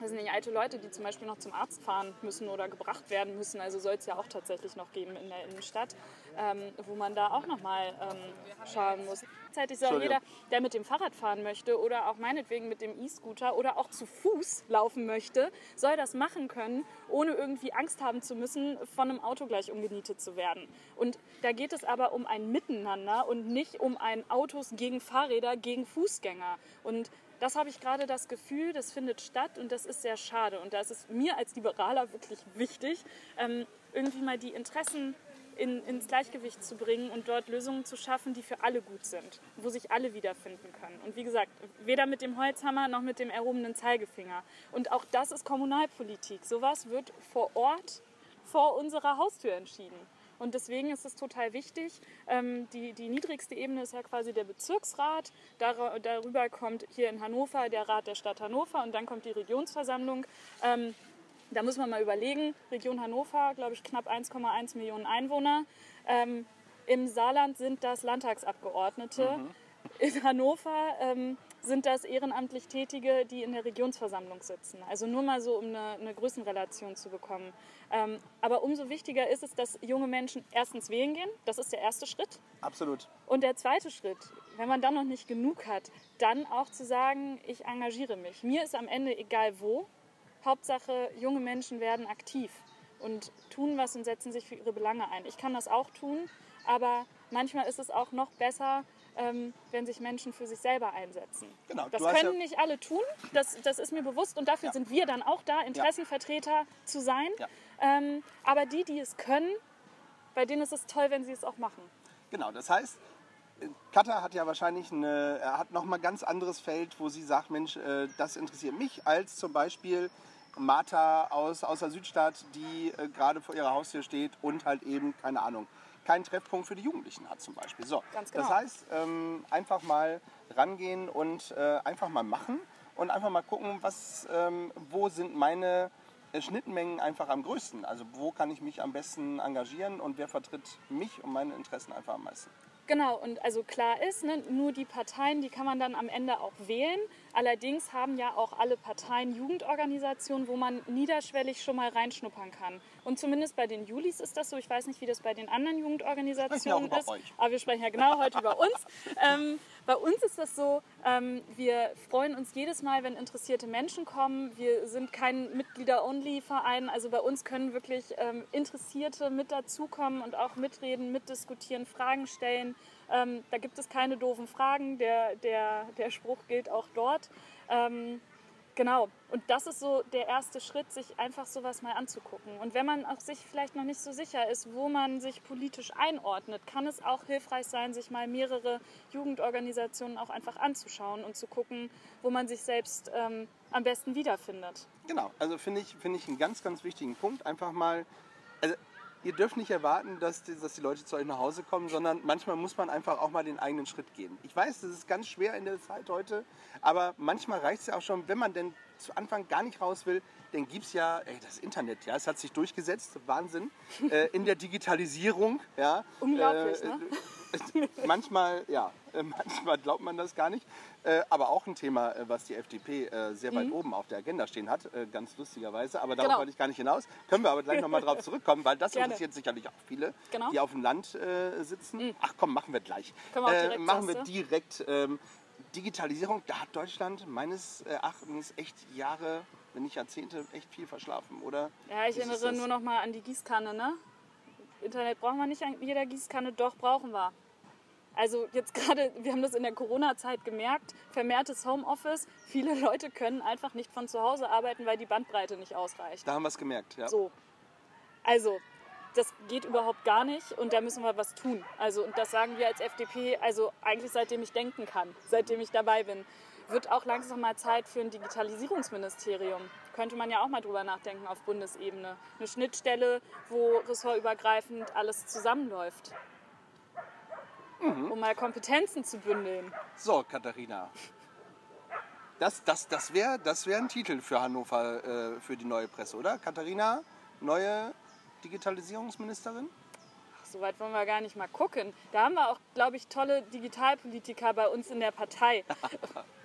das sind nicht alte Leute, die zum Beispiel noch zum Arzt fahren müssen oder gebracht werden müssen. Also soll es ja auch tatsächlich noch geben in der Innenstadt, ähm, wo man da auch nochmal ähm, schauen muss. Gleichzeitig soll jeder, der mit dem Fahrrad fahren möchte oder auch meinetwegen mit dem E-Scooter oder auch zu Fuß laufen möchte, soll das machen können, ohne irgendwie Angst haben zu müssen, von einem Auto gleich umgenietet zu werden. Und da geht es aber um ein Miteinander und nicht um ein Autos gegen Fahrräder, gegen Fußgänger. Und das habe ich gerade das Gefühl, das findet statt und das ist sehr schade. Und da ist es mir als Liberaler wirklich wichtig, ähm, irgendwie mal die Interessen in, ins Gleichgewicht zu bringen und dort Lösungen zu schaffen, die für alle gut sind, wo sich alle wiederfinden können. Und wie gesagt, weder mit dem Holzhammer noch mit dem erhobenen Zeigefinger. Und auch das ist Kommunalpolitik. Sowas wird vor Ort vor unserer Haustür entschieden. Und deswegen ist es total wichtig. Ähm, die, die niedrigste Ebene ist ja quasi der Bezirksrat. Dar, darüber kommt hier in Hannover der Rat der Stadt Hannover und dann kommt die Regionsversammlung. Ähm, da muss man mal überlegen, Region Hannover, glaube ich, knapp 1,1 Millionen Einwohner. Ähm, Im Saarland sind das Landtagsabgeordnete. Mhm. In Hannover sind das ehrenamtlich Tätige, die in der Regionsversammlung sitzen. Also nur mal so, um eine, eine Größenrelation zu bekommen. Ähm, aber umso wichtiger ist es, dass junge Menschen erstens wählen gehen. Das ist der erste Schritt. Absolut. Und der zweite Schritt, wenn man dann noch nicht genug hat, dann auch zu sagen, ich engagiere mich. Mir ist am Ende egal wo. Hauptsache, junge Menschen werden aktiv und tun was und setzen sich für ihre Belange ein. Ich kann das auch tun, aber manchmal ist es auch noch besser, ähm, wenn sich Menschen für sich selber einsetzen. Genau, das können ja- nicht alle tun, das, das ist mir bewusst und dafür Ja. sind wir dann auch da, Interessenvertreter zu sein. Ähm, aber die, die es können, bei denen ist es toll, wenn sie es auch machen. Genau, das heißt, Katha hat ja wahrscheinlich eine, er hat nochmal ganz anderes Feld, wo sie sagt, Mensch, äh, das interessiert mich, als zum Beispiel Martha aus, aus der Südstadt, die äh, gerade vor ihrer Haustür steht und halt eben, keine Ahnung, keinen Treffpunkt für die Jugendlichen hat zum Beispiel. So, Ganz genau. das heißt, ähm, einfach mal rangehen und äh, einfach mal machen und einfach mal gucken, was, ähm, wo sind meine äh, Schnittmengen einfach am größten. Also wo kann ich mich am besten engagieren und wer vertritt mich und meine Interessen einfach am meisten. Genau, und also klar ist, ne, nur die Parteien, die kann man dann am Ende auch wählen. Allerdings haben ja auch alle Parteien Jugendorganisationen, wo man niederschwellig schon mal reinschnuppern kann. Und zumindest bei den Julis ist das so. Ich weiß nicht, wie das bei den anderen Jugendorganisationen ist. euch. Aber wir sprechen ja genau heute über uns. [LAUGHS] Ähm, bei uns ist das so, ähm, wir freuen uns jedes Mal, wenn interessierte Menschen kommen. Wir sind kein Mitglieder-Only-Verein. Also bei uns können wirklich ähm, Interessierte mit dazukommen und auch mitreden, mitdiskutieren, Fragen stellen. Ähm, da gibt es keine doofen Fragen. Der, der, der Spruch gilt auch dort. Ähm, Genau. Und das ist so der erste Schritt, sich einfach sowas mal anzugucken. Und wenn man auch sich vielleicht noch nicht so sicher ist, wo man sich politisch einordnet, kann es auch hilfreich sein, sich mal mehrere Jugendorganisationen auch einfach anzuschauen und zu gucken, wo man sich selbst ähm, am besten wiederfindet. Genau, also finde ich, finde ich einen ganz, ganz wichtigen Punkt. Einfach mal, ihr dürft nicht erwarten, dass die, dass die Leute zu euch nach Hause kommen, sondern manchmal muss man einfach auch mal den eigenen Schritt gehen. Ich weiß, das ist ganz schwer in der Zeit heute, aber manchmal reicht es ja auch schon, wenn man denn zu Anfang gar nicht raus will, dann gibt es ja ey, das Internet, ja, es hat sich durchgesetzt, Wahnsinn, äh, in der Digitalisierung, ja. Unglaublich, äh, ne? [LAUGHS] manchmal, ja, äh, manchmal glaubt man das gar nicht. Äh, aber auch ein Thema, äh, was die FDP äh, sehr weit oben auf der Agenda stehen hat, äh, ganz lustigerweise. Aber darauf Genau. wollte ich gar nicht hinaus. Können wir aber gleich nochmal drauf [LAUGHS] zurückkommen, weil das Gerne. interessiert sicherlich auch viele, Genau. die auf dem Land äh, sitzen. Ach komm, machen wir gleich. Können wir auch Äh, direkt, machen wir direkt. Ähm, Digitalisierung, da hat Deutschland meines Erachtens echt Jahre, wenn nicht Jahrzehnte, echt viel verschlafen, oder? Ja, ich erinnere nur noch mal an die Gießkanne, ne? Internet brauchen wir nicht an jeder Gießkanne, doch brauchen wir. Also jetzt [LAUGHS] gerade, wir haben das in der Corona-Zeit gemerkt, vermehrtes Homeoffice. Viele Leute können einfach nicht von zu Hause arbeiten, weil die Bandbreite nicht ausreicht. Da haben wir es gemerkt, ja. So. Also, das geht überhaupt gar nicht und da müssen wir was tun. Also, und das sagen wir als FDP, also eigentlich seitdem ich denken kann, seitdem ich dabei bin. Wird auch langsam mal Zeit für ein Digitalisierungsministerium. Könnte man ja auch mal drüber nachdenken auf Bundesebene. Eine Schnittstelle, wo ressortübergreifend alles zusammenläuft. Um mal Kompetenzen zu bündeln. So, Katharina. Das, das, das wäre das wär ein Titel für Hannover, äh, für die neue Presse, oder? Katharina, neue Digitalisierungsministerin? Soweit wollen wir gar nicht mal gucken. Da haben wir auch, glaube ich, tolle Digitalpolitiker bei uns in der Partei. [LAUGHS]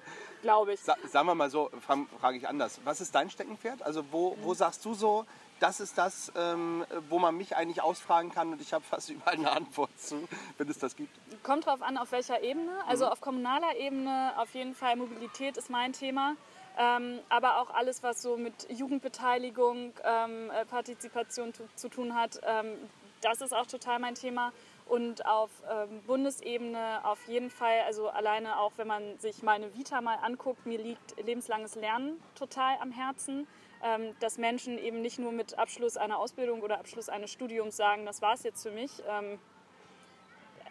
glaube ich. Sa sagen wir mal so, frage frag ich anders. Was ist dein Steckenpferd? Also wo, wo sagst du so, das ist das, ähm, wo man mich eigentlich ausfragen kann und ich habe fast [LAUGHS] überall eine Antwort zu, wenn es das gibt. Kommt drauf an, auf welcher Ebene. Also auf kommunaler Ebene auf jeden Fall Mobilität ist mein Thema. Ähm, aber auch alles, was so mit Jugendbeteiligung, ähm, äh, Partizipation zu, zu tun hat, ähm, das ist auch total mein Thema. Und auf ähm, Bundesebene auf jeden Fall, also alleine auch, wenn man sich meine Vita mal anguckt, mir liegt lebenslanges Lernen total am Herzen. Ähm, dass Menschen eben nicht nur mit Abschluss einer Ausbildung oder Abschluss eines Studiums sagen, das war es jetzt für mich, ähm,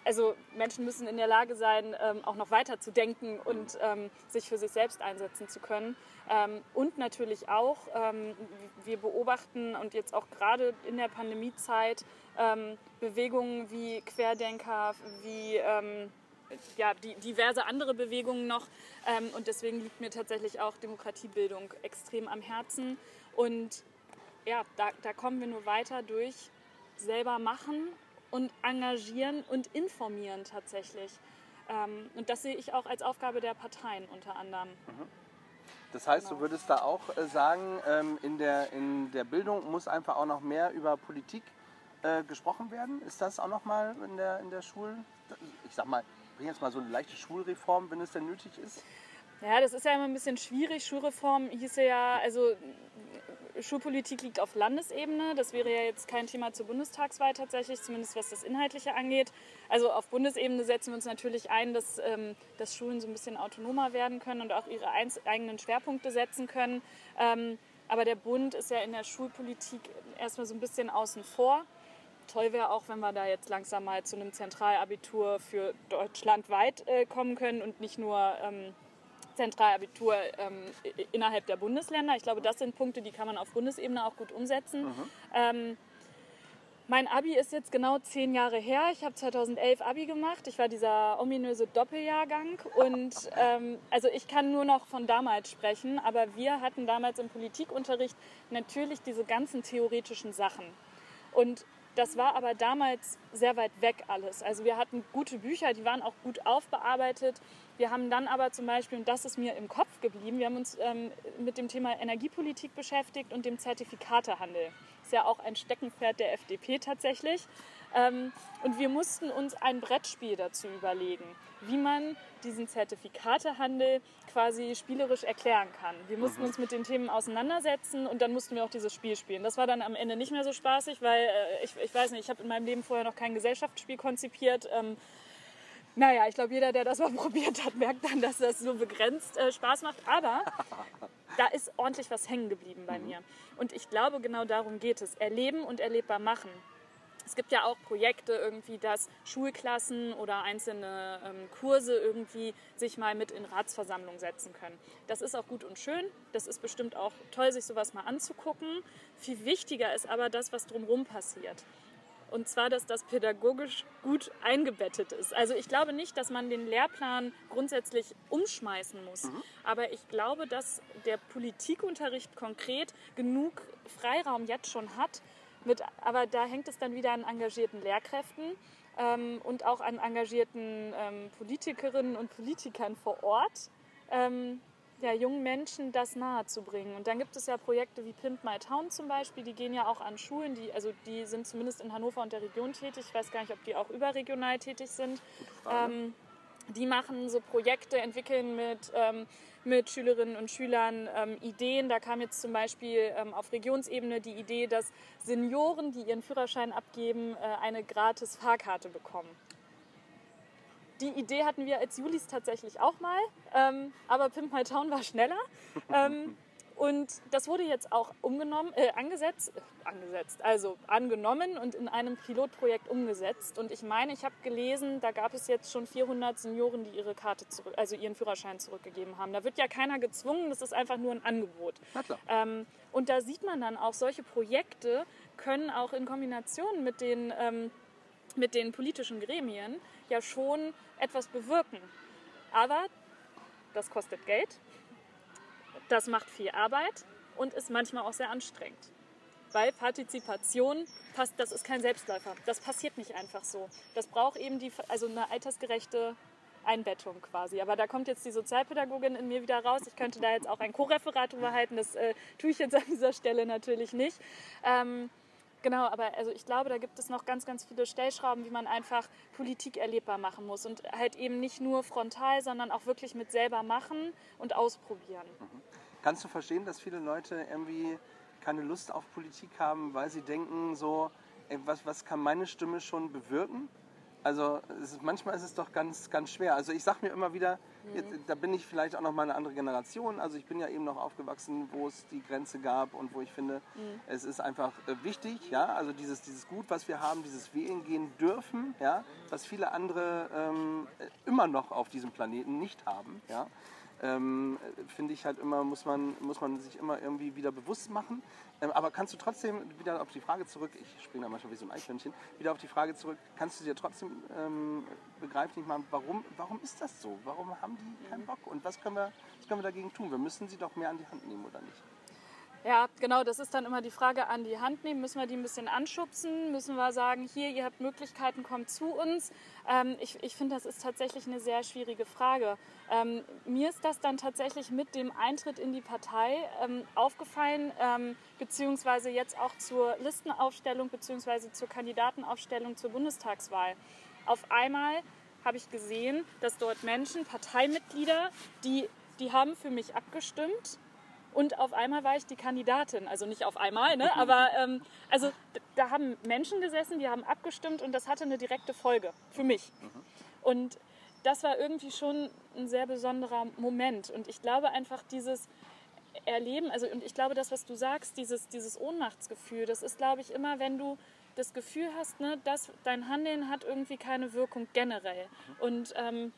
also Menschen müssen in der Lage sein, ähm, auch noch weiter zu denken und ähm, sich für sich selbst einsetzen zu können. Ähm, und natürlich auch, ähm, wir beobachten und jetzt auch gerade in der Pandemiezeit ähm, Bewegungen wie Querdenker, wie ähm, ja, die, diverse andere Bewegungen noch. Und deswegen liegt mir tatsächlich auch Demokratiebildung extrem am Herzen. Und ja, da, da kommen wir nur weiter durch selber machen und engagieren und informieren tatsächlich. Ähm, und das sehe ich auch als Aufgabe der Parteien unter anderem. Das heißt, du würdest da auch äh, sagen, ähm, in, der, in der Bildung muss einfach auch noch mehr über Politik äh, gesprochen werden. Ist das auch noch mal in der, in der Schul... Ich sag mal, bring jetzt mal so eine leichte Schulreform, wenn es denn nötig ist. Ja, das ist ja immer ein bisschen schwierig. Schulreform hieße ja, also Schulpolitik liegt auf Landesebene. Das wäre ja jetzt kein Thema zur Bundestagswahl tatsächlich, zumindest was das Inhaltliche angeht. Also auf Bundesebene setzen wir uns natürlich ein, dass, ähm, dass Schulen so ein bisschen autonomer werden können und auch ihre eigenen Schwerpunkte setzen können. Ähm, aber der Bund ist ja in der Schulpolitik erstmal so ein bisschen außen vor. Toll wäre auch, wenn wir da jetzt langsam mal zu einem Zentralabitur für deutschlandweit äh, kommen können und nicht nur ähm, Zentralabitur ähm, innerhalb der Bundesländer. Ich glaube, das sind Punkte, die kann man auf Bundesebene auch gut umsetzen. Ähm, mein Abi ist jetzt genau zehn Jahre her. Ich habe 2011 Abi gemacht. Ich war dieser ominöse Doppeljahrgang. Und ähm, also ich kann nur noch von damals sprechen. Aber wir hatten damals im Politikunterricht natürlich diese ganzen theoretischen Sachen. Und das war aber damals sehr weit weg alles. Also wir hatten gute Bücher, die waren auch gut aufbearbeitet. Wir haben dann aber zum Beispiel, und das ist mir im Kopf geblieben, wir haben uns ähm, mit dem Thema Energiepolitik beschäftigt und dem Zertifikatehandel. Ist ja auch ein Steckenpferd der FDP tatsächlich. Ähm, und wir mussten uns ein Brettspiel dazu überlegen, wie man diesen Zertifikatehandel quasi spielerisch erklären kann. Wir mussten uns mit den Themen auseinandersetzen und dann mussten wir auch dieses Spiel spielen. Das war dann am Ende nicht mehr so spaßig, weil äh, ich, ich weiß nicht, ich habe in meinem Leben vorher noch kein Gesellschaftsspiel konzipiert. Ähm, naja, ich glaube, jeder, der das mal [LAUGHS] probiert hat, merkt dann, dass das so begrenzt äh, Spaß macht. Aber [LAUGHS] da ist ordentlich was hängen geblieben bei mir. Und ich glaube, genau darum geht es. Erleben und erlebbar machen. Es gibt ja auch Projekte irgendwie, dass Schulklassen oder einzelne ähm, Kurse irgendwie sich mal mit in Ratsversammlungen setzen können. Das ist auch gut und schön. Das ist bestimmt auch toll, sich sowas mal anzugucken. Viel wichtiger ist aber das, was drumherum passiert. und zwar, dass das pädagogisch gut eingebettet ist. Also ich glaube nicht, dass man den Lehrplan grundsätzlich umschmeißen muss. Mhm. Aber ich glaube, dass der Politikunterricht konkret genug Freiraum jetzt schon hat. Mit, aber da hängt es dann wieder an engagierten Lehrkräften ähm, und auch an engagierten ähm, Politikerinnen und Politikern vor Ort. Ähm, ja, jungen Menschen das nahe zu bringen. Und dann gibt es ja Projekte wie Pimp My Town zum Beispiel, die gehen ja auch an Schulen, die, also die sind zumindest in Hannover und der Region tätig. Ich weiß gar nicht, ob die auch überregional tätig sind. Ähm, die machen so Projekte, entwickeln mit, ähm, mit Schülerinnen und Schülern ähm, Ideen. Da kam jetzt zum Beispiel ähm, auf Regionsebene die Idee, dass Senioren, die ihren Führerschein abgeben, äh, eine gratis Fahrkarte bekommen die Idee hatten wir als Julis tatsächlich auch mal, ähm, aber Pimp My Town war schneller. Und das wurde jetzt auch umgenommen, äh, angesetzt, äh, angesetzt, also angenommen und in einem Pilotprojekt umgesetzt. Und ich meine, ich habe gelesen, da gab es jetzt schon 400 Senioren, die ihre Karte zurück, also ihren Führerschein zurückgegeben haben. Da wird ja keiner gezwungen, das ist einfach nur ein Angebot. Ähm, und da sieht man dann auch, solche Projekte können auch in Kombination mit den ähm, mit den politischen Gremien ja schon etwas bewirken. Aber das kostet Geld, das macht viel Arbeit und ist manchmal auch sehr anstrengend. Weil Partizipation, das ist kein Selbstläufer. Das passiert nicht einfach so. Das braucht eben die, also eine altersgerechte Einbettung quasi. Aber da kommt jetzt die Sozialpädagogin in mir wieder raus. Ich könnte da jetzt auch ein Co-Referat drüber halten. Das äh, tue ich jetzt an dieser Stelle natürlich nicht. Ähm, Genau, aber also ich glaube, da gibt es noch ganz, ganz viele Stellschrauben, wie man einfach Politik erlebbar machen muss und halt eben nicht nur frontal, sondern auch wirklich mit selber machen und ausprobieren. Kannst du verstehen, dass viele Leute irgendwie keine Lust auf Politik haben, weil sie denken, so, ey, was, was kann meine Stimme schon bewirken? Also ist, manchmal ist es doch ganz, ganz schwer. Also ich sage mir immer wieder, mhm. jetzt, da bin ich vielleicht auch noch mal eine andere Generation. Also ich bin ja eben noch aufgewachsen, wo es die Grenze gab und wo ich finde, mhm. es ist einfach äh, wichtig, ja, also dieses, dieses Gut, was wir haben, dieses Wählen gehen dürfen, ja, was viele andere ähm, immer noch auf diesem Planeten nicht haben, ja ähm, finde ich halt immer, muss man, muss man sich immer irgendwie wieder bewusst machen. Ähm, aber kannst du trotzdem, wieder auf die Frage zurück, ich springe da manchmal wie so ein Eichhörnchen, wieder auf die Frage zurück, kannst du dir trotzdem ähm, begreiflich machen, warum, warum ist das so? Warum haben die keinen Bock? Und was können, wir, was können wir dagegen tun? Wir müssen sie doch mehr an die Hand nehmen, oder nicht? Ja, genau, das ist dann immer die Frage an die Hand nehmen. Müssen wir die ein bisschen anschubsen? Müssen wir sagen, hier, ihr habt Möglichkeiten, kommt zu uns? Ähm, ich ich finde, das ist tatsächlich eine sehr schwierige Frage. Ähm, mir ist das dann tatsächlich mit dem Eintritt in die Partei ähm, aufgefallen, ähm, beziehungsweise jetzt auch zur Listenaufstellung, beziehungsweise zur Kandidatenaufstellung zur Bundestagswahl. Auf einmal habe ich gesehen, dass dort Menschen, Parteimitglieder, die, die haben für mich abgestimmt und auf einmal war ich die Kandidatin. Also nicht auf einmal, ne? aber ähm, also da haben Menschen gesessen, die haben abgestimmt und das hatte eine direkte Folge für mich. Und das war irgendwie schon ein sehr besonderer Moment. Und ich glaube einfach dieses Erleben, also und ich glaube das, was du sagst, dieses, dieses Ohnmachtsgefühl, das ist, glaube ich, immer, wenn du das Gefühl hast, ne, dass dein Handeln hat irgendwie keine Wirkung generell. Und ähm,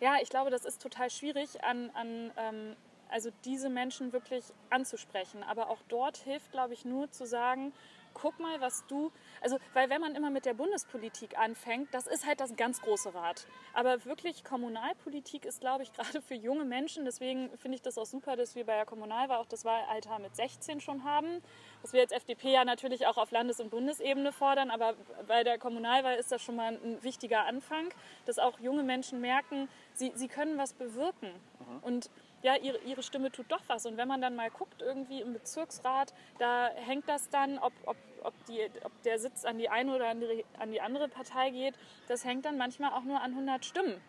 ja, ich glaube, das ist total schwierig an, an ähm, also diese Menschen wirklich anzusprechen. Aber auch dort hilft, glaube ich, nur zu sagen, guck mal, was du, also, weil wenn man immer mit der Bundespolitik anfängt, das ist halt das ganz große Rad. Aber wirklich Kommunalpolitik ist, glaube ich, [LAUGHS] gerade für junge Menschen, deswegen finde ich das auch super, dass wir bei der Kommunalwahl auch das Wahlalter mit 16 schon haben. Was wir als FDP ja natürlich auch auf Landes- und Bundesebene fordern, aber bei der Kommunalwahl ist das schon mal ein wichtiger Anfang, dass auch junge Menschen merken, sie, sie können was bewirken. Mhm. Und ja, ihre, ihre Stimme tut doch was. Und wenn man dann mal guckt, irgendwie im Bezirksrat, da hängt das dann, ob, ob, ob, die, ob der Sitz an die eine oder an die, an die andere Partei geht, das hängt dann manchmal auch nur an 100 Stimmen.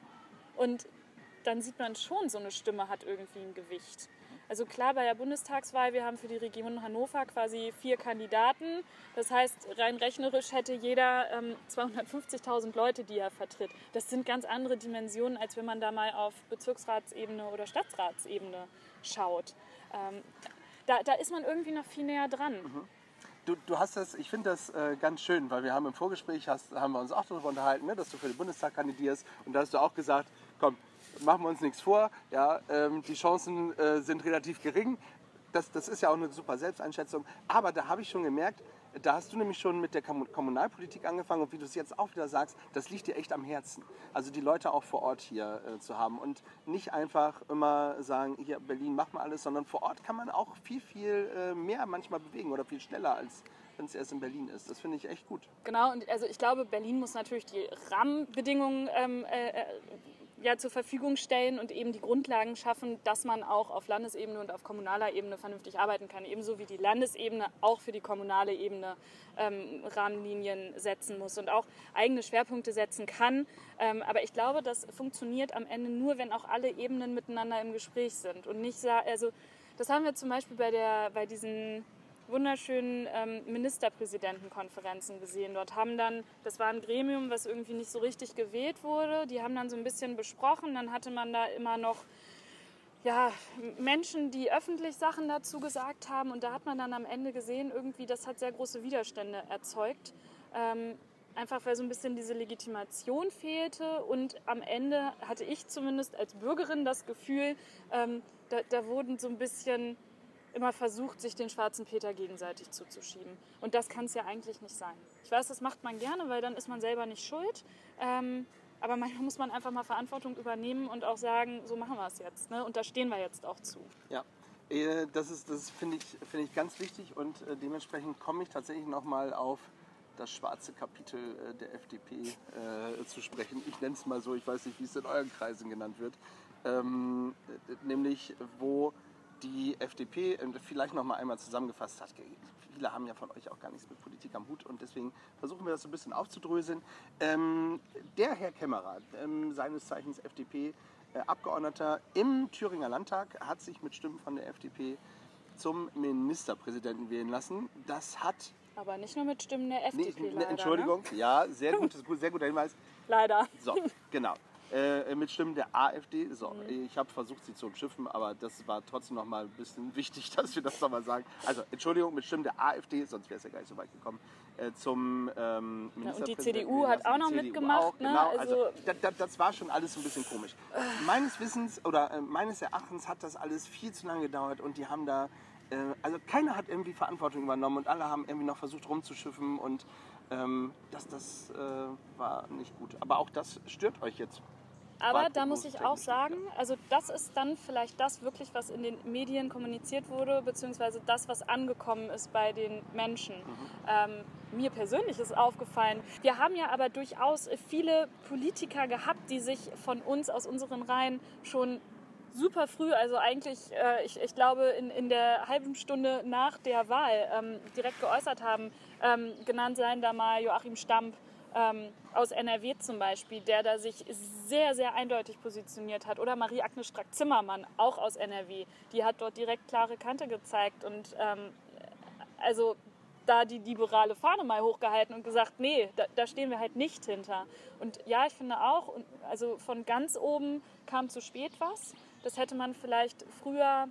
Und dann sieht man schon, so eine Stimme hat irgendwie ein Gewicht. Also klar, bei der Bundestagswahl, wir haben für die Region Hannover quasi vier Kandidaten. Das heißt, rein rechnerisch hätte jeder ähm, 250.000 Leute, die er vertritt. Das sind ganz andere Dimensionen, als wenn man da mal auf Bezirksratsebene oder Stadtratsebene schaut. Ähm, da, da ist man irgendwie noch viel näher dran. Mhm. Du, du, hast das, ich finde das äh, ganz schön, weil wir haben im Vorgespräch, hast, haben wir uns auch darüber unterhalten, ne, dass du für den Bundestag kandidierst und da hast du auch gesagt, komm, machen wir uns nichts vor, ja, ähm, die Chancen äh, sind relativ gering. Das, das ist ja auch eine super Selbsteinschätzung. Aber da habe ich schon gemerkt, Da hast du nämlich schon mit der Kommunalpolitik angefangen und wie du es jetzt auch wieder sagst, das liegt dir echt am Herzen. Also die Leute auch vor Ort hier äh, zu haben und nicht einfach immer sagen, hier Berlin mach mal alles, sondern vor Ort kann man auch viel, viel äh, mehr manchmal bewegen oder viel schneller als wenn es erst in Berlin ist. Das finde ich echt gut. Genau, und also ich glaube, Berlin muss natürlich die Rahmenbedingungen ähm, äh, äh ja, zur Verfügung stellen und eben die Grundlagen schaffen, dass man auch auf Landesebene und auf kommunaler Ebene vernünftig arbeiten kann. Ebenso wie die Landesebene auch für die kommunale Ebene ähm, Rahmenlinien setzen muss und auch eigene Schwerpunkte setzen kann. Ähm, aber ich glaube, das funktioniert am Ende nur, wenn auch alle Ebenen miteinander im Gespräch sind und nicht, also das haben wir zum Beispiel bei, der, bei diesen wunderschönen ähm, Ministerpräsidentenkonferenzen gesehen. Dort haben dann, das war ein Gremium, was irgendwie nicht so richtig gewählt wurde, die haben dann so ein bisschen besprochen, dann hatte man da immer noch ja, Menschen, die öffentlich Sachen dazu gesagt haben und da hat man dann am Ende gesehen, irgendwie, das hat sehr große Widerstände erzeugt. Ähm, einfach weil so ein bisschen diese Legitimation fehlte und am Ende hatte ich zumindest als Bürgerin das Gefühl, ähm, da, da wurden so ein bisschen immer versucht, sich den schwarzen Peter gegenseitig zuzuschieben. Und das kann es ja eigentlich nicht sein. Ich weiß, das macht man gerne, weil dann ist man selber nicht schuld. Ähm, aber manchmal [LAUGHS] muss man einfach mal Verantwortung übernehmen und auch sagen, so machen wir es jetzt. Ne? Und da stehen wir jetzt auch zu. Ja, äh, das, das finde ich, find ich ganz wichtig und äh, dementsprechend komme ich tatsächlich nochmal auf das schwarze Kapitel äh, der FDP äh, zu sprechen. Ich nenne es mal so, ich weiß nicht, wie es in euren Kreisen genannt wird. Ähm, nämlich, wo die FDP ähm, vielleicht noch mal einmal zusammengefasst hat. Viele haben ja von euch auch gar nichts mit Politik am Hut und deswegen versuchen wir das so ein bisschen aufzudröseln. Ähm, der Herr Kämmerer, ähm, seines Zeichens FDP-Abgeordneter äh, im Thüringer Landtag, hat sich mit Stimmen von der FDP zum Ministerpräsidenten wählen lassen. Das hat aber nicht nur mit Stimmen der FDP. Nee, leider, Entschuldigung, ne? ja, sehr, gutes, sehr guter Hinweis. Leider. So, genau äh, mit Stimmen der AfD. So, mhm. ich habe versucht, sie zu umschiffen, aber das war trotzdem noch mal ein bisschen [LAUGHS] wichtig, dass wir das nochmal sagen. Also, Entschuldigung, mit Stimmen der AfD, sonst wäre es ja gar nicht so weit gekommen, äh, zum ähm, ja, Und die CDU hat auch noch mitgemacht. Auch, ne? Genau, also, also das, das, war schon alles ein bisschen komisch. Meines Wissens oder äh, meines Erachtens hat das alles viel zu lange gedauert und die haben da äh, also keiner hat irgendwie Verantwortung übernommen und alle haben irgendwie noch versucht rumzuschiffen und ähm, das, das äh, war nicht gut. Aber auch das stört euch jetzt aber da muss ich auch sagen, also das ist dann vielleicht das wirklich, was in den Medien kommuniziert wurde, beziehungsweise das, was angekommen ist bei den Menschen. Mhm. Ähm, mir persönlich ist aufgefallen, wir haben ja aber durchaus viele Politiker gehabt, die sich von uns aus unseren Reihen schon super früh, also eigentlich, äh, ich, ich glaube, in, in der halben Stunde nach der Wahl ähm, direkt geäußert haben. Ähm, genannt seien da mal Joachim Stamp, ähm, aus NRW zum Beispiel, der da sich sehr, sehr eindeutig positioniert hat. Oder Marie-Agnes Strack-Zimmermann, auch aus NRW, die hat dort direkt klare Kante gezeigt und ähm, also da die liberale Fahne mal hochgehalten und gesagt, nee, da, da, stehen wir halt nicht hinter. Und ja, ich finde auch, also von ganz oben kam zu spät was. Das hätte man vielleicht früher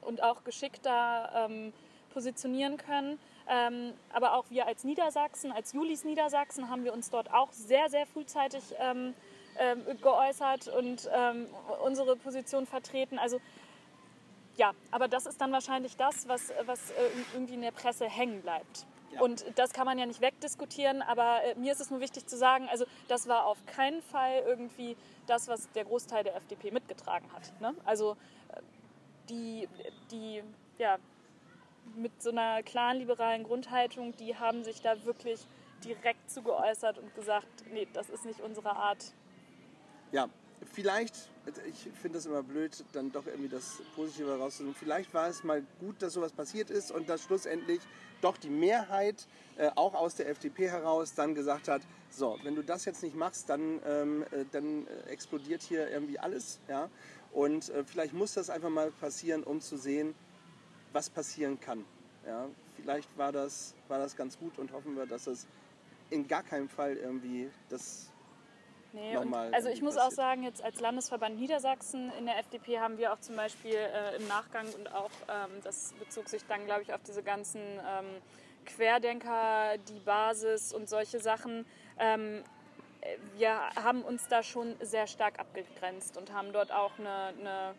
und auch geschickter ähm, positionieren können. Ähm, aber auch wir als Niedersachsen, als Julis Niedersachsen, haben wir uns dort auch sehr, sehr frühzeitig ähm, ähm, geäußert und ähm, unsere Position vertreten. Also ja, aber das ist dann wahrscheinlich das, was, was äh, irgendwie in der Presse hängen bleibt. Ja. Und das kann man ja nicht wegdiskutieren, aber äh, mir ist es nur wichtig zu sagen, also das war auf keinen Fall irgendwie das, was der Großteil der FDP mitgetragen hat. Ne? Also äh, die, die, ja, mit so einer klaren liberalen Grundhaltung, die haben sich da wirklich direkt zu geäußert und gesagt, nee, das ist nicht unsere Art. Ja, vielleicht, ich finde das immer blöd, dann doch irgendwie das Positive herauszunehmen. Vielleicht war es mal gut, dass sowas passiert ist und dass schlussendlich doch die Mehrheit, äh, auch aus der FDP heraus, dann gesagt hat, so, wenn du das jetzt nicht machst, dann, ähm, äh, dann äh, explodiert hier irgendwie alles. Ja? Und äh, vielleicht muss das einfach mal passieren, um zu sehen, was passieren kann. Ja, vielleicht war das, war das ganz gut und hoffen wir, dass es in gar keinem Fall irgendwie das Nee, also ich muss passiert. auch sagen, jetzt als Landesverband Niedersachsen in der FDP haben wir auch zum Beispiel äh, im Nachgang und auch, ähm, das bezog sich dann, glaube ich, auf diese ganzen ähm, Querdenker, die Basis und solche Sachen. Ähm, wir haben uns da schon sehr stark abgegrenzt und haben dort auch eine, eine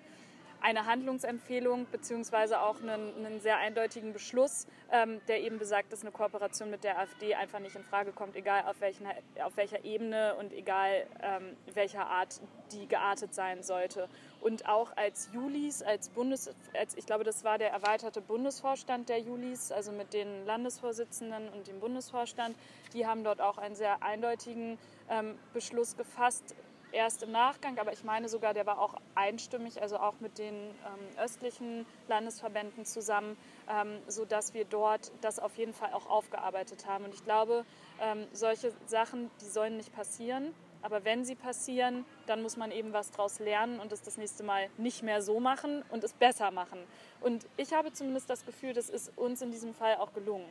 eine Handlungsempfehlung beziehungsweise auch einen, einen sehr eindeutigen Beschluss, ähm, der eben besagt, dass eine Kooperation mit der AfD einfach nicht in Frage kommt, egal auf, welchen, auf welcher Ebene und egal ähm, welcher Art die geartet sein sollte. Und auch als Julis, als Bundes, als, ich glaube, das war der erweiterte Bundesvorstand der Julis, also mit den Landesvorsitzenden und dem Bundesvorstand, die haben dort auch einen sehr eindeutigen ähm, Beschluss gefasst, erst im Nachgang, aber ich meine sogar, der war auch einstimmig, also auch mit den ähm, östlichen Landesverbänden zusammen, ähm, sodass wir dort das auf jeden Fall auch aufgearbeitet haben. Und ich glaube, ähm, solche Sachen, die sollen nicht passieren. Aber wenn sie passieren, dann muss man eben was daraus lernen und es das nächste Mal nicht mehr so machen und es besser machen. Und ich habe zumindest das Gefühl, das ist uns in diesem Fall auch gelungen.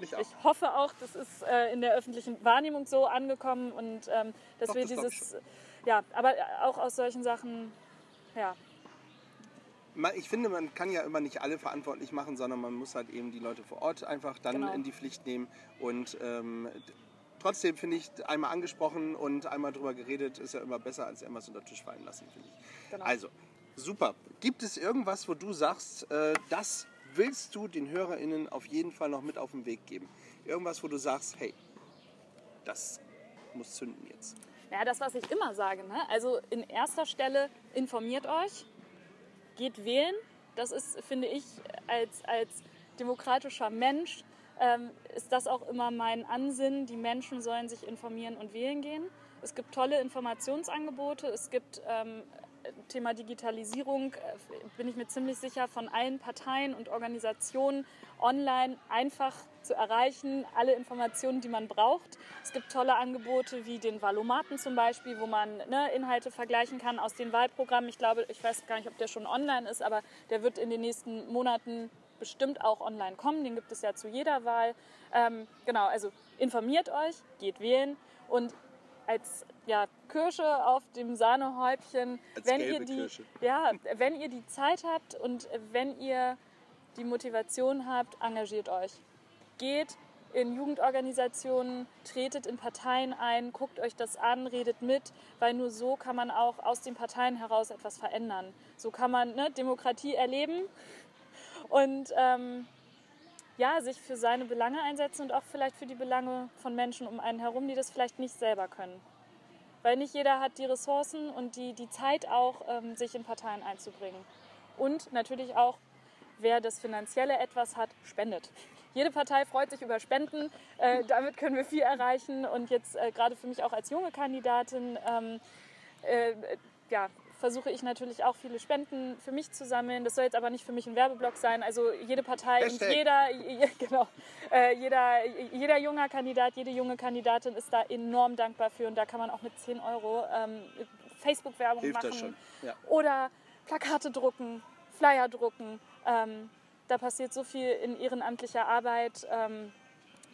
Ich, ich, hoffe auch, das ist äh, in der öffentlichen Wahrnehmung so angekommen und ähm, dass Doch, wir das dieses ja, aber auch aus solchen Sachen, ja. Ich finde, man kann ja immer nicht alle verantwortlich machen, sondern man muss halt eben die Leute vor Ort einfach dann Genau. in die Pflicht nehmen. Und ähm, trotzdem finde ich, einmal angesprochen und einmal drüber geredet, ist ja immer besser, als irgendwas unter den Tisch fallen lassen, finde ich. Genau. Also, super. Gibt es irgendwas, wo du sagst, äh, das willst du den HörerInnen auf jeden Fall noch mit auf den Weg geben? Irgendwas, wo du sagst, hey, das muss zünden jetzt. Ja, das, was ich immer sage. Ne? Also in erster Stelle informiert euch, geht wählen. Das ist, finde ich, als, als demokratischer Mensch ähm, ist das auch immer mein Ansinnen. Die Menschen sollen sich informieren und wählen gehen. Es gibt tolle Informationsangebote. Es gibt ähm, Thema Digitalisierung, äh, bin ich mir ziemlich sicher, von allen Parteien und Organisationen online einfach zu erreichen, alle Informationen, die man braucht. Es gibt tolle Angebote wie den Valomaten zum Beispiel, wo man ne, Inhalte vergleichen kann aus den Wahlprogrammen. Ich glaube, ich weiß gar nicht, ob der schon online ist, aber der wird in den nächsten Monaten bestimmt auch online kommen. Den gibt es ja zu jeder Wahl. Ähm, genau, also informiert euch, geht wählen und als ja, Kirsche auf dem Sahnehäubchen, Als wenn ihr die, Kirsche. ja, wenn ihr die Zeit habt und wenn ihr die Motivation habt, engagiert euch. Geht in Jugendorganisationen, tretet in Parteien ein, guckt euch das an, redet mit, weil nur so kann man auch aus den Parteien heraus etwas verändern. So kann man ne, Demokratie erleben und ähm, ja, sich für seine Belange einsetzen und auch vielleicht für die Belange von Menschen um einen herum, die das vielleicht nicht selber können. Weil nicht jeder hat die Ressourcen und die, die Zeit auch, ähm, sich in Parteien einzubringen. Und natürlich auch, wer das Finanzielle etwas hat, spendet. Jede Partei freut sich über Spenden. Äh, damit können wir viel erreichen. Und jetzt äh, gerade für mich auch als junge Kandidatin ähm, äh, ja, versuche ich natürlich auch viele Spenden für mich zu sammeln. Das soll jetzt aber nicht für mich ein Werbeblock sein. Also jede Partei und Hashtag. jeder, [LAUGHS] je- genau, äh, jeder, jeder junger Kandidat, jede junge Kandidatin ist da enorm dankbar für. Und da kann man auch mit 10 Euro ähm, Facebook-Werbung machen. Ja. oder Plakate drucken, Flyer drucken. Ähm, da passiert so viel in ehrenamtlicher Arbeit, ähm,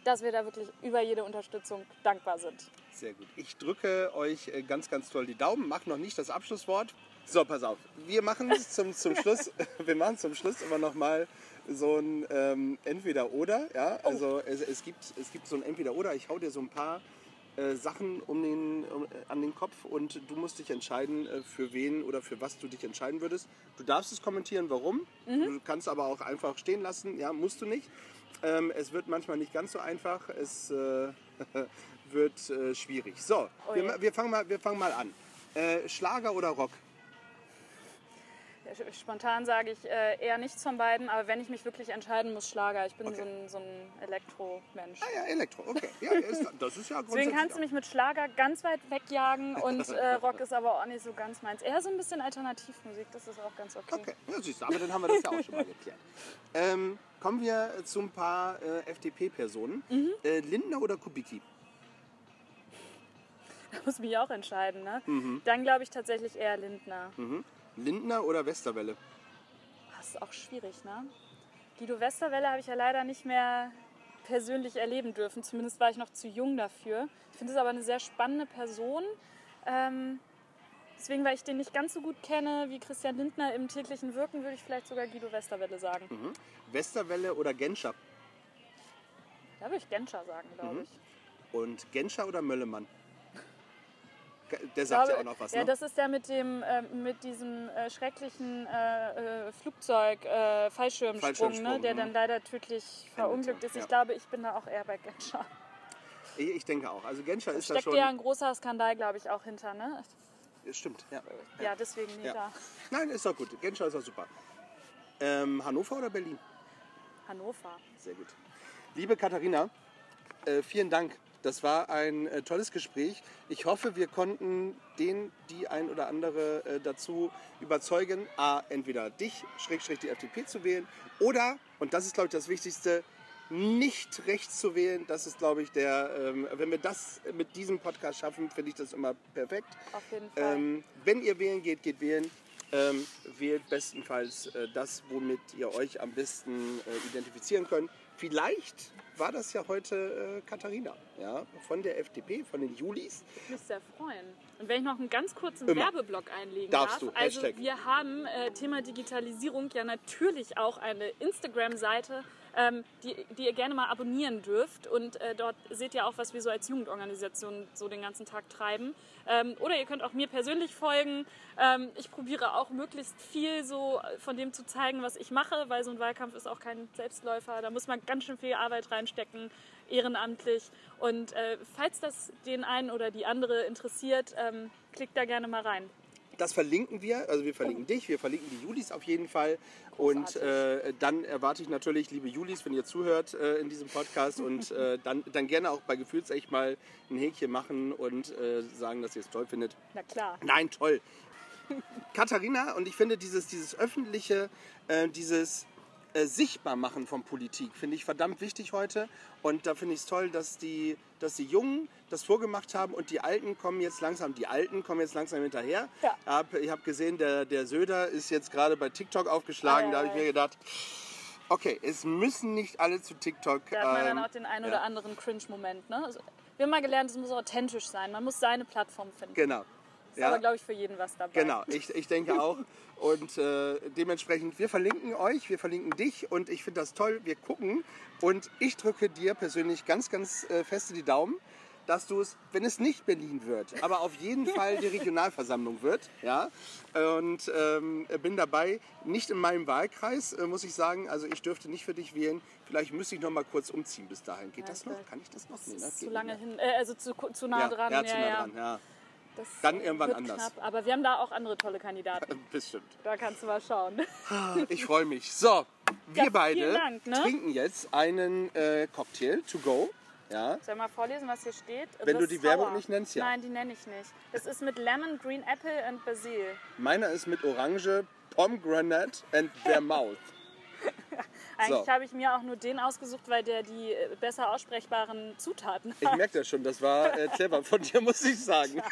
dass wir da wirklich über jede Unterstützung dankbar sind. Sehr gut. Ich drücke euch äh, ganz, ganz toll die Daumen. Mach noch nicht das Abschlusswort. So, pass auf. Wir machen zum, zum [LAUGHS] Schluss. Wir machen zum Schluss immer noch mal so ein ähm, Entweder-Oder. Ja? Also es, es, gibt, es gibt so ein Entweder-Oder. Ich hau dir so ein paar äh, Sachen um den, um, äh, an den Kopf und du musst dich entscheiden, äh, für wen oder für was du dich entscheiden würdest. Du darfst es kommentieren, warum. Du kannst aber auch einfach stehen lassen. Ja, musst du nicht. Ähm, es wird manchmal nicht ganz so einfach. Es äh, [LAUGHS] wird äh, schwierig. So, Oh wir, ma- wir, fangen mal, wir fangen mal an. Schlager oder Rock? Spontan sage ich äh, eher nichts von beiden, aber wenn ich mich wirklich entscheiden muss, Schlager. Ich bin Okay. so ein, so ein Elektromensch. Ah ja, Elektro. Okay. Ja, ist, das ist ja Deswegen kannst du mich mit Schlager ganz weit wegjagen und äh, Rock ist aber auch nicht so ganz meins. Eher so ein bisschen Alternativmusik, das ist auch ganz okay. Okay, ja, siehst du, aber dann haben wir das ja auch schon mal geklärt. Ähm, kommen wir zu ein paar äh, FDP-Personen. Mhm. Äh, Lindner oder Kubicki? Da muss ich mich auch entscheiden. Ne? Mhm. Dann glaube ich tatsächlich eher Lindner. Lindner oder Westerwelle? Das ist auch schwierig, ne? Guido Westerwelle habe ich ja leider nicht mehr persönlich erleben dürfen. Zumindest war ich noch zu jung dafür. Ich finde es aber eine sehr spannende Person. Ähm, deswegen, weil ich den nicht ganz so gut kenne wie Christian Lindner im täglichen Wirken, würde ich vielleicht sogar Guido Westerwelle sagen. Westerwelle oder Genscher? Da würde ich Genscher sagen, glaube ich. Und Genscher oder Möllemann? Der sagt glaube, ja auch noch was, Ja, ne? das ist der mit dem äh, mit diesem äh, schrecklichen äh, äh, Flugzeug äh, Fallschirmsprung, Fallschirmsprung, ne, der mhm. dann leider tödlich verunglückt ist. ja. Ich glaube, ich bin da auch eher bei Genscher. Ich, ich denke auch. Also Genscher ist da Steckt schon... ja ein großer Skandal, glaube ich, auch hinter, ne? Stimmt, ja. Ja, deswegen nee, Ja. da. Nein, ist doch gut. Genscher ist doch super. Ähm, Hannover oder Berlin? Hannover. Sehr gut. Liebe Katharina, äh, vielen Dank. Das war ein äh, tolles Gespräch. Ich hoffe, wir konnten den, die ein oder andere äh, dazu überzeugen, A, entweder dich, Schrägstrich die FDP zu wählen oder, und das ist, glaube ich, das Wichtigste, nicht rechts zu wählen. Das ist, glaube ich, der, ähm, wenn wir das mit diesem Podcast schaffen, finde ich das immer perfekt. Auf jeden Fall. Ähm, wenn ihr wählen geht, geht wählen. Ähm, wählt bestenfalls äh, das, womit ihr euch am besten äh, identifizieren könnt. Vielleicht war das ja heute äh, Katharina, ja, von der FDP, von den Julis. Ich mich sehr freuen. Und wenn ich noch einen ganz kurzen Immer. Werbeblock einlegen Darfst darf. du. Also Hashtag. wir haben äh, Thema Digitalisierung ja natürlich auch eine Instagram-Seite, ähm, die, die ihr gerne mal abonnieren dürft. Und äh, dort seht ihr auch, was wir so als Jugendorganisation so den ganzen Tag treiben. Ähm, oder ihr könnt auch mir persönlich folgen. Ähm, ich probiere auch möglichst viel so von dem zu zeigen, was ich mache, weil so ein Wahlkampf ist auch kein Selbstläufer. Da muss man ganz schön viel Arbeit reinstecken, ehrenamtlich. Und äh, falls das den einen oder die andere interessiert, ähm, klickt da gerne mal rein. Das verlinken wir, also wir verlinken dich, wir verlinken die Julis auf jeden Fall. Und Großartig. äh, dann erwarte ich natürlich, liebe Julis, wenn ihr zuhört äh, in diesem Podcast und äh, [LAUGHS] dann, dann gerne auch bei Gefühlsecht mal ein Häkchen machen und äh, sagen, dass ihr es toll findet. Na klar. Nein, toll. [LAUGHS] Katharina, und ich finde dieses, dieses öffentliche, äh, dieses äh, Sichtbarmachen von Politik, finde ich verdammt wichtig heute. Und da finde ich es toll, dass die, dass die Jungen das vorgemacht haben und die Alten kommen jetzt langsam, die Alten kommen jetzt langsam hinterher. Ja. Hab, ich habe gesehen, der, der Söder ist jetzt gerade bei TikTok aufgeschlagen. Ei, da habe ich mir gedacht, okay, es müssen nicht alle zu TikTok. Da hat man dann ähm, auch den einen ja. oder anderen Cringe-Moment. Ne? Also, wir haben mal gelernt, es muss authentisch sein. Man muss seine Plattform finden. Genau. Ist aber, glaube ich, für jeden was dabei. Genau, ich, ich denke auch. Und äh, dementsprechend, wir verlinken euch, wir verlinken dich und ich finde das toll. Wir gucken und ich drücke dir persönlich ganz, ganz äh, feste die Daumen, dass du es, wenn es nicht Berlin wird, aber auf jeden [LAUGHS] Fall die Regionalversammlung wird. Ja? Und ähm, bin dabei, nicht in meinem Wahlkreis, äh, muss ich sagen. Also ich dürfte nicht für dich wählen. Vielleicht müsste ich noch mal kurz umziehen bis dahin. Geht Ja, das noch? Kann ich das noch? Das Nee, ne? ist Geht zu lange hin, äh, also zu, zu nah mehr. dran. Ja, ja, zu nah dran. Ja, Das Dann irgendwann anders. Knapp. Aber wir haben da auch andere tolle Kandidaten. [LAUGHS] bestimmt. Da kannst du mal schauen. Ich freue mich. So, wir Ja, beide Dank, ne? trinken jetzt einen äh, Cocktail to go. Ja. Soll ich mal vorlesen, was hier steht? Wenn du die Werbung Sour. nicht nennst, ja. Nein, die nenne ich nicht. Das ist mit Lemon, Green Apple und Basil. Meiner ist mit Orange, Pomegranate and Vermouth. [LAUGHS] Eigentlich So. habe ich mir auch nur den ausgesucht, weil der die äh, besser aussprechbaren Zutaten Ich hat. merke das schon, das war äh, clever von dir, muss ich sagen.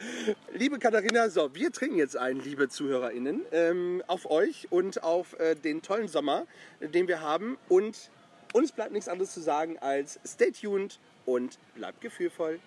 [LAUGHS] liebe Katharina, so, wir trinken jetzt ein, liebe ZuhörerInnen, ähm, auf euch und auf äh, den tollen Sommer, den wir haben. Und uns bleibt nichts anderes zu sagen als stay tuned und bleibt gefühlvoll.